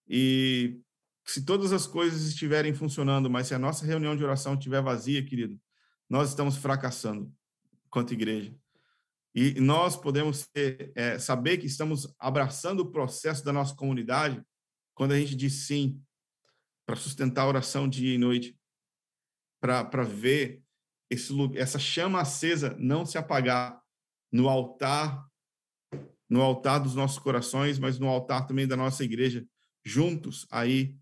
E se todas as coisas estiverem funcionando, mas se a nossa reunião de oração estiver vazia, querido, nós estamos fracassando quanto igreja. E nós podemos é, saber que estamos abraçando o processo da nossa comunidade quando a gente diz sim para sustentar a oração dia e noite, para ver esse, essa chama acesa não se apagar no altar, no altar dos nossos corações, mas no altar também da nossa igreja, juntos aí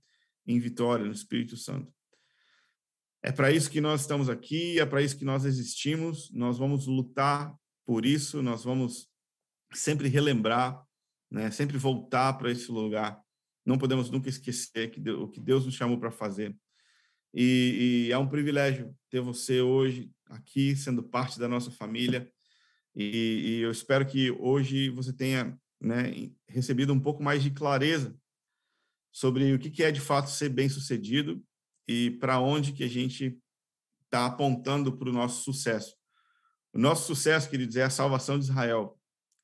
em Vitória, no Espírito Santo. É para isso que nós estamos aqui, é para isso que nós existimos. Nós vamos lutar por isso, nós vamos sempre relembrar, né, sempre voltar para esse lugar. Não podemos nunca esquecer que o que Deus nos chamou para fazer. E, e, é um privilégio ter você hoje aqui, sendo parte da nossa família. E, e eu espero que hoje você tenha né, recebido um pouco mais de clareza sobre o que é de fato ser bem-sucedido e para onde que a gente está apontando para o nosso sucesso. O nosso sucesso, queridos, é a salvação de Israel.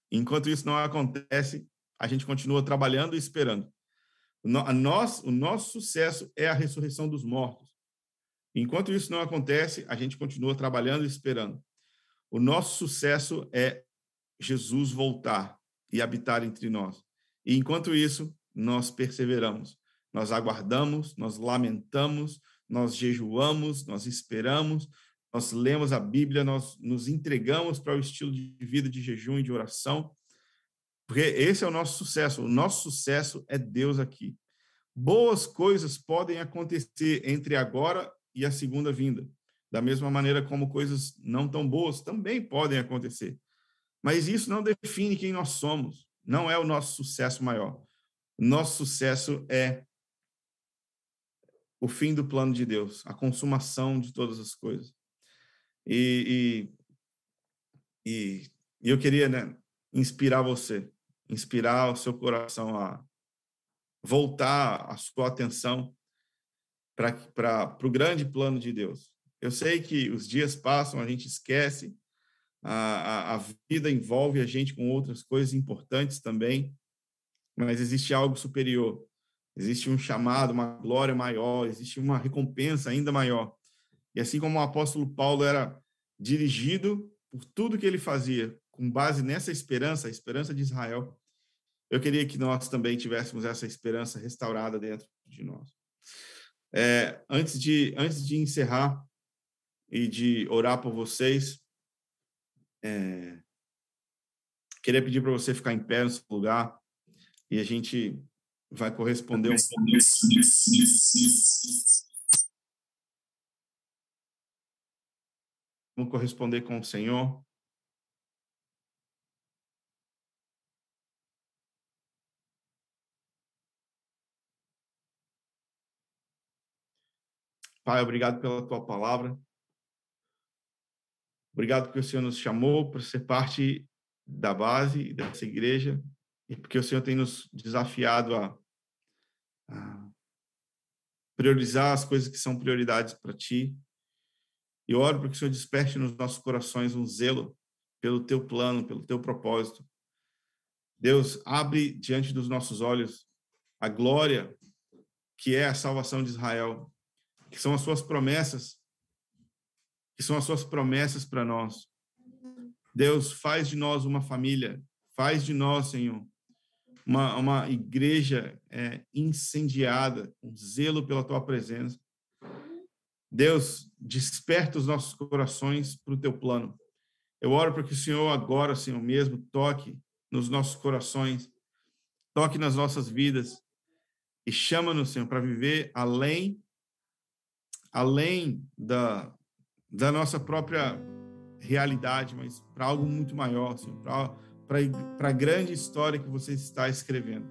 Enquanto isso não acontece, a gente continua trabalhando e esperando. O, nosso, o nosso sucesso é a ressurreição dos mortos. Enquanto isso não acontece, a gente continua trabalhando e esperando. O nosso sucesso é Jesus voltar e habitar entre nós. E enquanto isso, nós perseveramos, nós aguardamos, nós lamentamos, nós jejuamos, nós esperamos, nós lemos a Bíblia, nós nos entregamos para o estilo de vida de jejum e de oração, porque esse é o nosso sucesso. O nosso sucesso é Deus aqui. Boas coisas podem acontecer entre agora e a segunda vinda, da mesma maneira como coisas não tão boas também podem acontecer. Mas isso não define quem nós somos, não é o nosso sucesso maior. Nosso sucesso é o fim do plano de Deus, a consumação de todas as coisas. E, e, e, eu queria né, inspirar você, inspirar o seu coração a voltar a sua atenção para o grande plano de Deus. Eu sei que os dias passam, a gente esquece, a, a, a vida envolve a gente com outras coisas importantes também, mas existe algo superior. Existe um chamado, uma glória maior, existe uma recompensa ainda maior. E assim como o apóstolo Paulo era dirigido por tudo que ele fazia, com base nessa esperança, a esperança de Israel, eu queria que nós também tivéssemos essa esperança restaurada dentro de nós. É, antes, de, antes de encerrar e de orar por vocês, é, queria pedir para você ficar em pé no seu lugar e a gente vai corresponder um Vamos corresponder com o Senhor. Pai, obrigado pela tua palavra. Obrigado porque o Senhor nos chamou para ser parte da base dessa igreja e porque o Senhor tem nos desafiado a, a priorizar as coisas que são prioridades para ti. E oro para que o Senhor desperte nos nossos corações um zelo pelo teu plano, pelo teu propósito. Deus, abre diante dos nossos olhos a glória que é a salvação de Israel, que são as suas promessas, que são as suas promessas para nós. Deus, faz de nós uma família, faz de nós, Senhor, uma, uma igreja é, incendiada, com zelo pela tua presença. Deus, desperta os nossos corações para o teu plano. Eu oro para que o Senhor agora, Senhor mesmo, toque nos nossos corações, toque nas nossas vidas e chama-nos, Senhor, para viver além além da, da nossa própria realidade, mas para algo muito maior, Senhor, para para a grande história que você está escrevendo.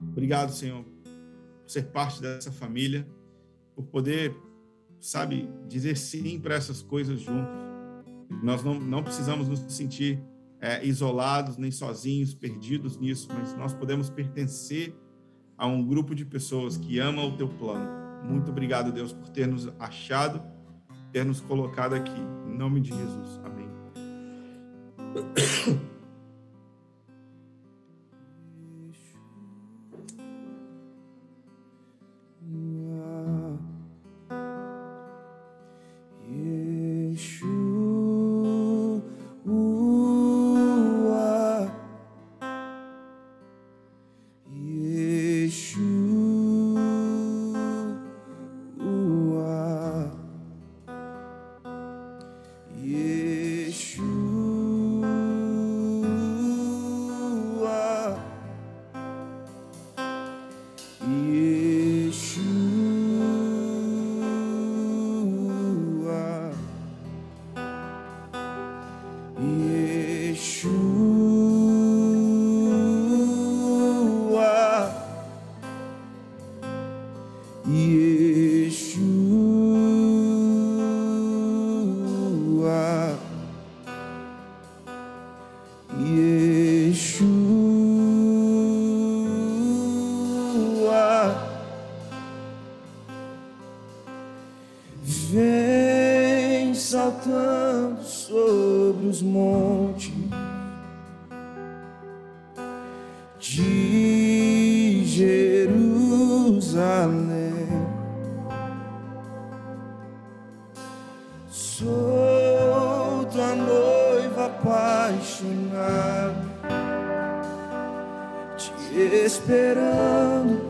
Obrigado, Senhor, por ser parte dessa família, por poder, sabe, dizer sim para essas coisas juntos. Nós não, não precisamos nos sentir é, isolados, nem sozinhos, perdidos nisso, mas nós podemos pertencer a um grupo de pessoas que ama o teu plano. Muito obrigado, Deus, por ter nos achado, ter nos colocado aqui. Em nome de Jesus. Amém. de Jerusalém. Sou tua noiva apaixonada, te esperando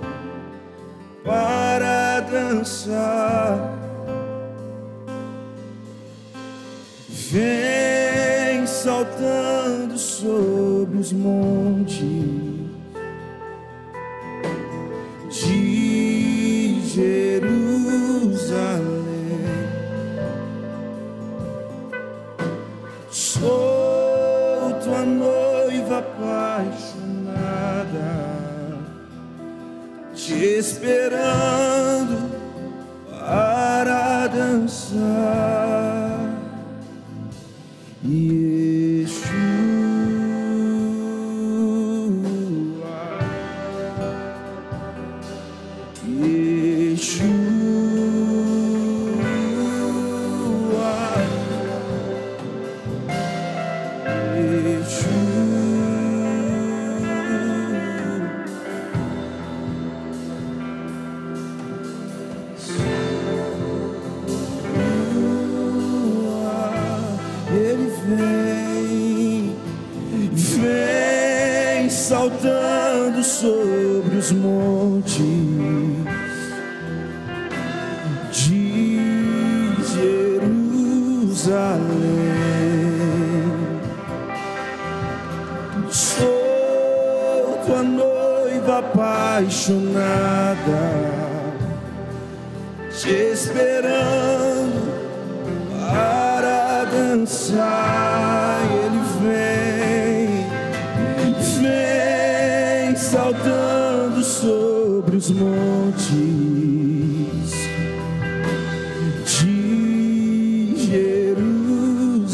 para dançar. Vem saltando sobre os montes esperança.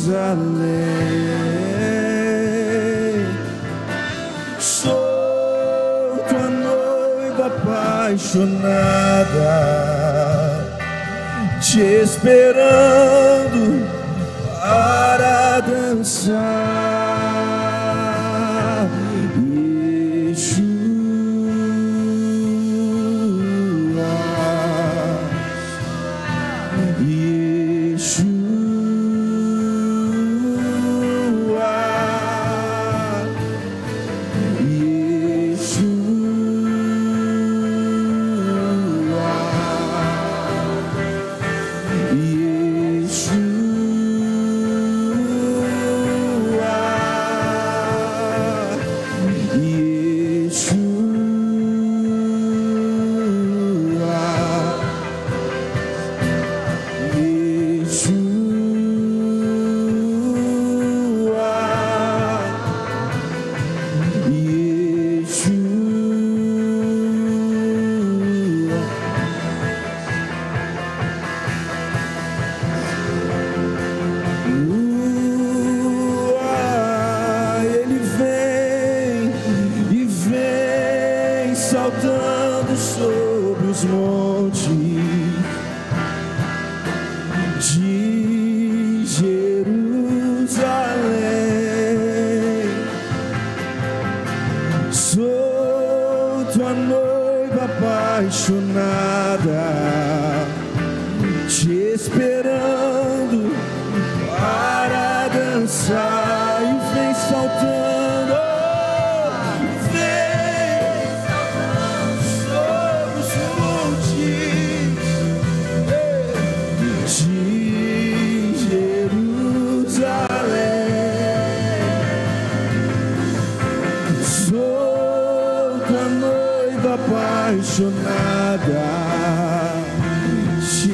Jerusalém. Sou tua noiva apaixonada, te esperando para dançar.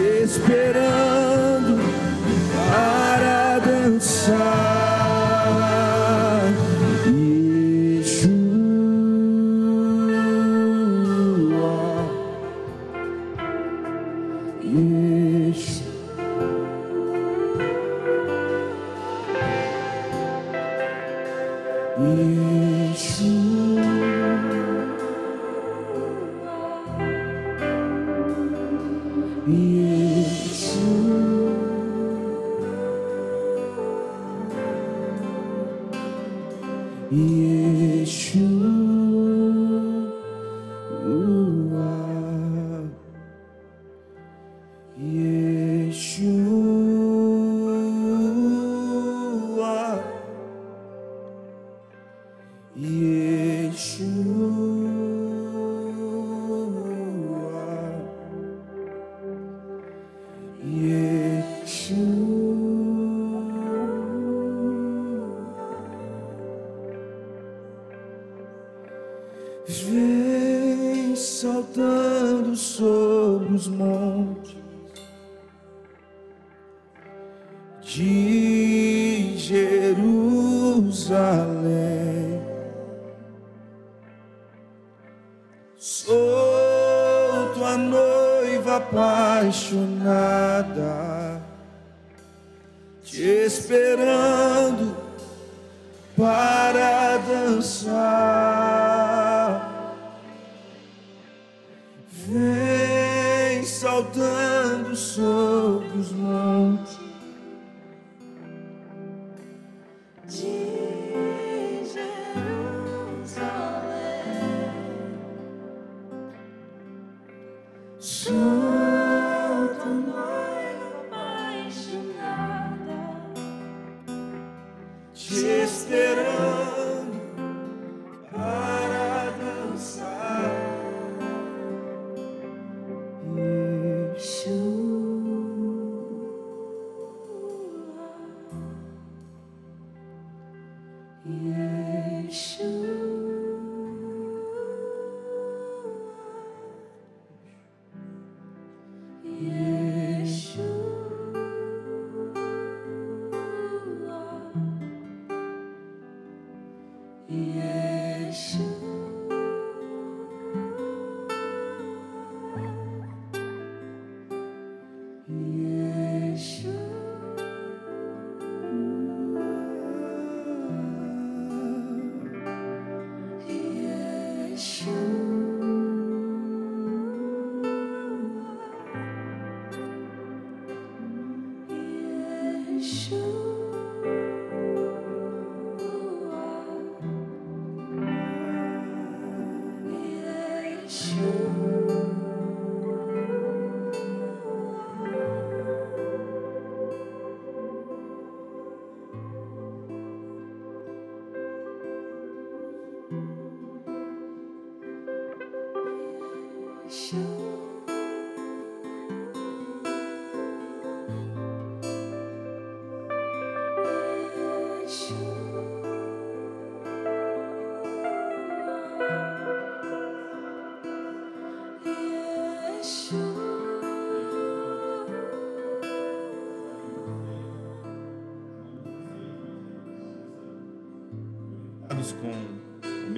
te esperando.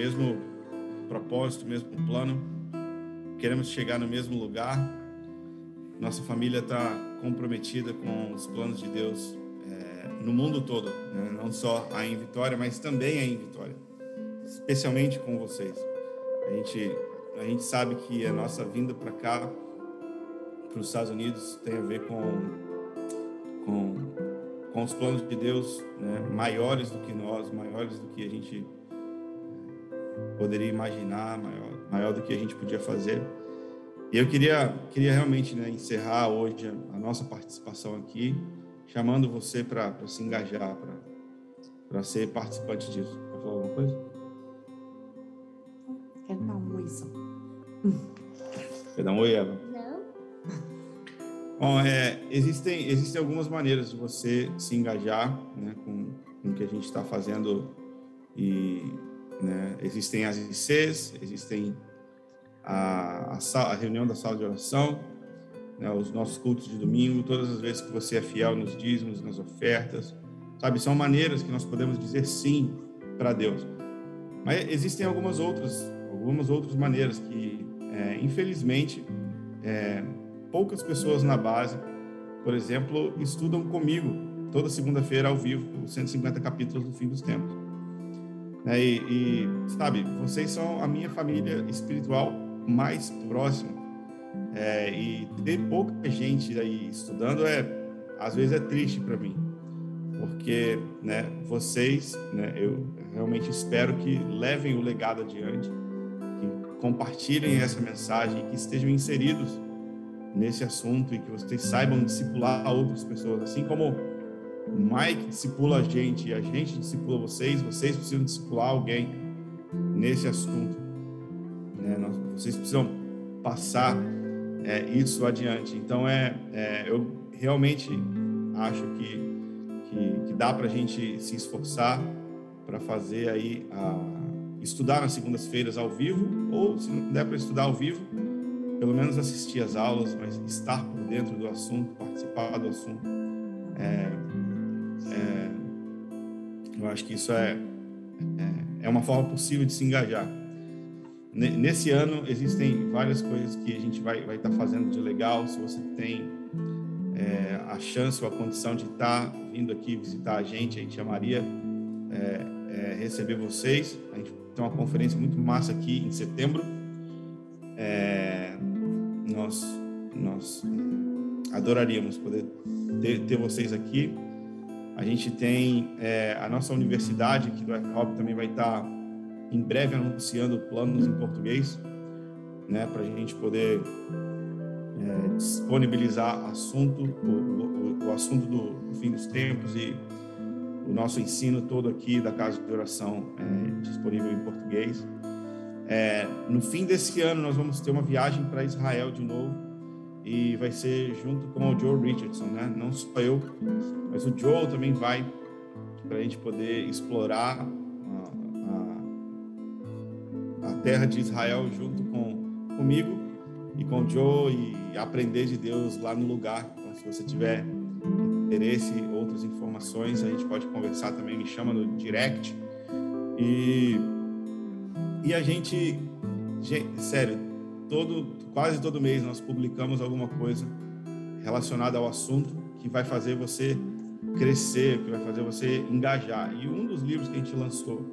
Mesmo propósito, mesmo plano, queremos chegar no mesmo lugar. Nossa família está comprometida com os planos de Deus é, no mundo todo, né? não só aí em Vitória, mas também aí em Vitória, especialmente com vocês. A gente, a gente sabe que a nossa vinda para cá, para os Estados Unidos, tem a ver com, com, com os planos de Deus né? maiores do que nós, maiores do que a gente poderia imaginar, maior, maior do que a gente podia fazer. E eu queria, queria realmente né, encerrar hoje a, a, nossa participação aqui, chamando você para se engajar, para ser participante disso. Quer falar alguma coisa? Quero dar um oi só. Quer dar um oi, Eva? Não? Bom, é, existem, existem algumas maneiras de você se engajar né, com, com o que a gente está fazendo e né, existem as ICs, existem a, a, a, reunião da sala de oração, né, os nossos cultos de domingo, todas as vezes que você é fiel nos dízimos, nas ofertas, sabe? São maneiras que nós podemos dizer sim para Deus. Mas existem algumas outras, algumas outras maneiras que, é, infelizmente, é, poucas pessoas na base, por exemplo, estudam comigo toda segunda-feira ao vivo os 150 capítulos do fim dos tempos. É, e, e, sabe, vocês são a minha família espiritual mais próxima. É, e ter pouca gente aí estudando é, às vezes é triste para mim, porque, né, vocês, né, eu realmente espero que levem o legado adiante, que compartilhem essa mensagem, que estejam inseridos nesse assunto e que vocês saibam discipular outras pessoas, assim como o Mike discipula a gente e a gente discipula vocês, vocês precisam discipular alguém nesse assunto. Né? Vocês precisam passar é, isso adiante. Então, é, é, eu realmente acho que, que, que dá para a gente se esforçar para fazer aí, a, estudar nas segundas-feiras ao vivo, ou se não der para estudar ao vivo, pelo menos assistir às aulas, mas estar por dentro do assunto, participar do assunto. É, é, eu acho que isso é, é, é uma forma possível de se engajar. Ne- Nesse ano existem várias coisas que a gente vai vai estar fazendo de legal. Se você tem é, a chance ou a condição de estar vindo aqui visitar a gente, a gente amaria é, é, receber vocês. A gente tem uma conferência muito massa aqui em setembro. É, nós nós adoraríamos poder ter, ter vocês aqui. A gente tem é, a nossa universidade aqui do FHOP também vai estar em breve anunciando planos em português, né, para a gente poder é, disponibilizar assunto, o, o, o assunto do, do fim dos tempos e o nosso ensino todo aqui da Casa de Oração é, disponível em português. É, no fim desse ano, nós vamos ter uma viagem para Israel de novo e vai ser junto com o Joe Richardson, né? Não só eu, mas o Joe também vai para a gente poder explorar a, a, a terra de Israel junto com comigo e com o Joe e aprender de Deus lá no lugar. Então, se você tiver interesse, outras informações, a gente pode conversar também, me chama no direct. E, e a gente, gente, sério, todo, quase todo mês nós publicamos alguma coisa relacionada ao assunto que vai fazer você crescer, que vai fazer você engajar. E um dos livros que a gente lançou,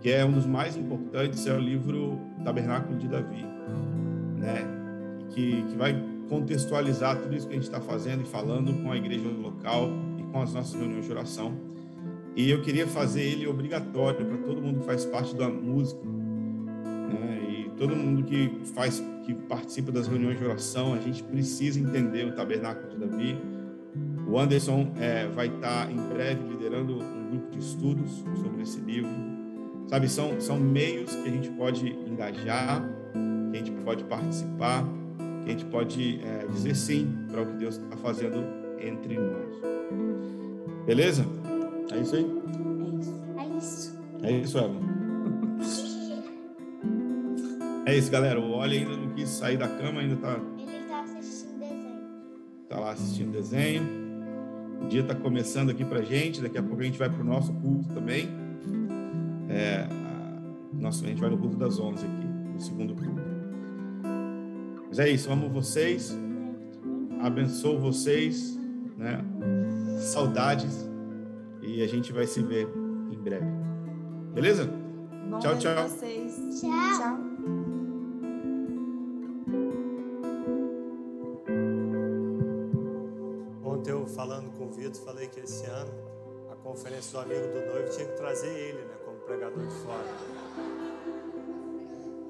que é um dos mais importantes, é o livro Tabernáculo de Davi, né? Que, que vai contextualizar tudo isso que a gente está fazendo e falando com a igreja local e com as nossas reuniões de oração. E eu queria fazer ele obrigatório para todo mundo que faz parte da música, né? Todo mundo que faz, que participa das reuniões de oração, a gente precisa entender o Tabernáculo de Davi. O Anderson é, vai estar em breve liderando um grupo de estudos sobre esse livro. Sabe, são, são meios que a gente pode engajar, que a gente pode participar, que a gente pode é, dizer sim para o que Deus está fazendo entre nós. Beleza? É isso aí? É isso. É isso. É isso, Evan. É isso, galera. O Oli ainda não quis sair da cama, ainda tá, Ele tá assistindo desenho. tá lá assistindo desenho. O dia tá começando aqui pra gente. Daqui a pouco a gente vai pro nosso culto também. É, a, nosso, a gente vai no culto das 11 aqui, no segundo culto. Mas é isso, amo vocês, abençoo vocês, né? Saudades e a gente vai se ver em breve. Beleza? Bom Tchau, tchau. vocês. Tchau. Tchau. Conferência do amigo do noivo tinha que trazer ele, né, como pregador de fora.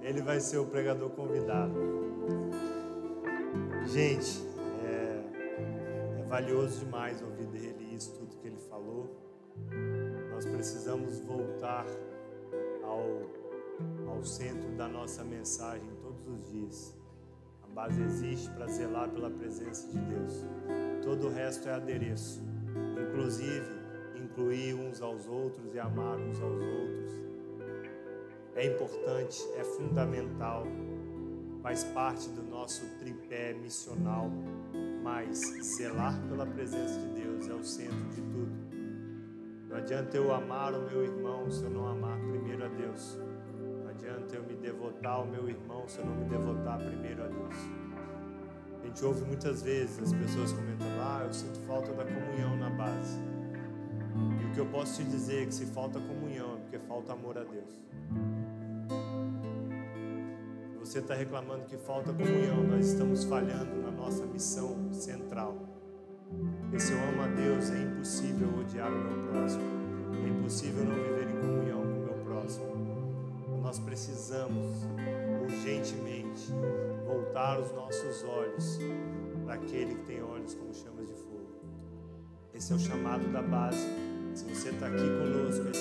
Ele vai ser o pregador convidado. Gente, é, é valioso demais ouvir dele isso, tudo que ele falou. Nós precisamos voltar ao, ao centro da nossa mensagem todos os dias. A base existe para zelar pela presença de Deus. Todo o resto é adereço. Inclusive, incluir uns aos outros e amar uns aos outros. É importante, é fundamental, faz parte do nosso tripé missional, mas zelar pela presença de Deus é o centro de tudo. Não adianta eu amar o meu irmão se eu não amar primeiro a Deus. Não adianta eu me devotar ao meu irmão se eu não me devotar primeiro a Deus. A gente ouve muitas vezes as pessoas comentando: Ah, eu sinto falta da comunhão na base. E o que eu posso te dizer é que se falta comunhão é porque falta amor a Deus. Você está reclamando que falta comunhão, nós estamos falhando na nossa missão central. Porque se eu amo a Deus, é impossível odiar o meu próximo. É impossível não viver em comunhão com o meu próximo. Nós precisamos urgentemente voltar os nossos olhos para aquele que tem olhos como chamas de fogo. Esse é o chamado da base. Se você está aqui conosco,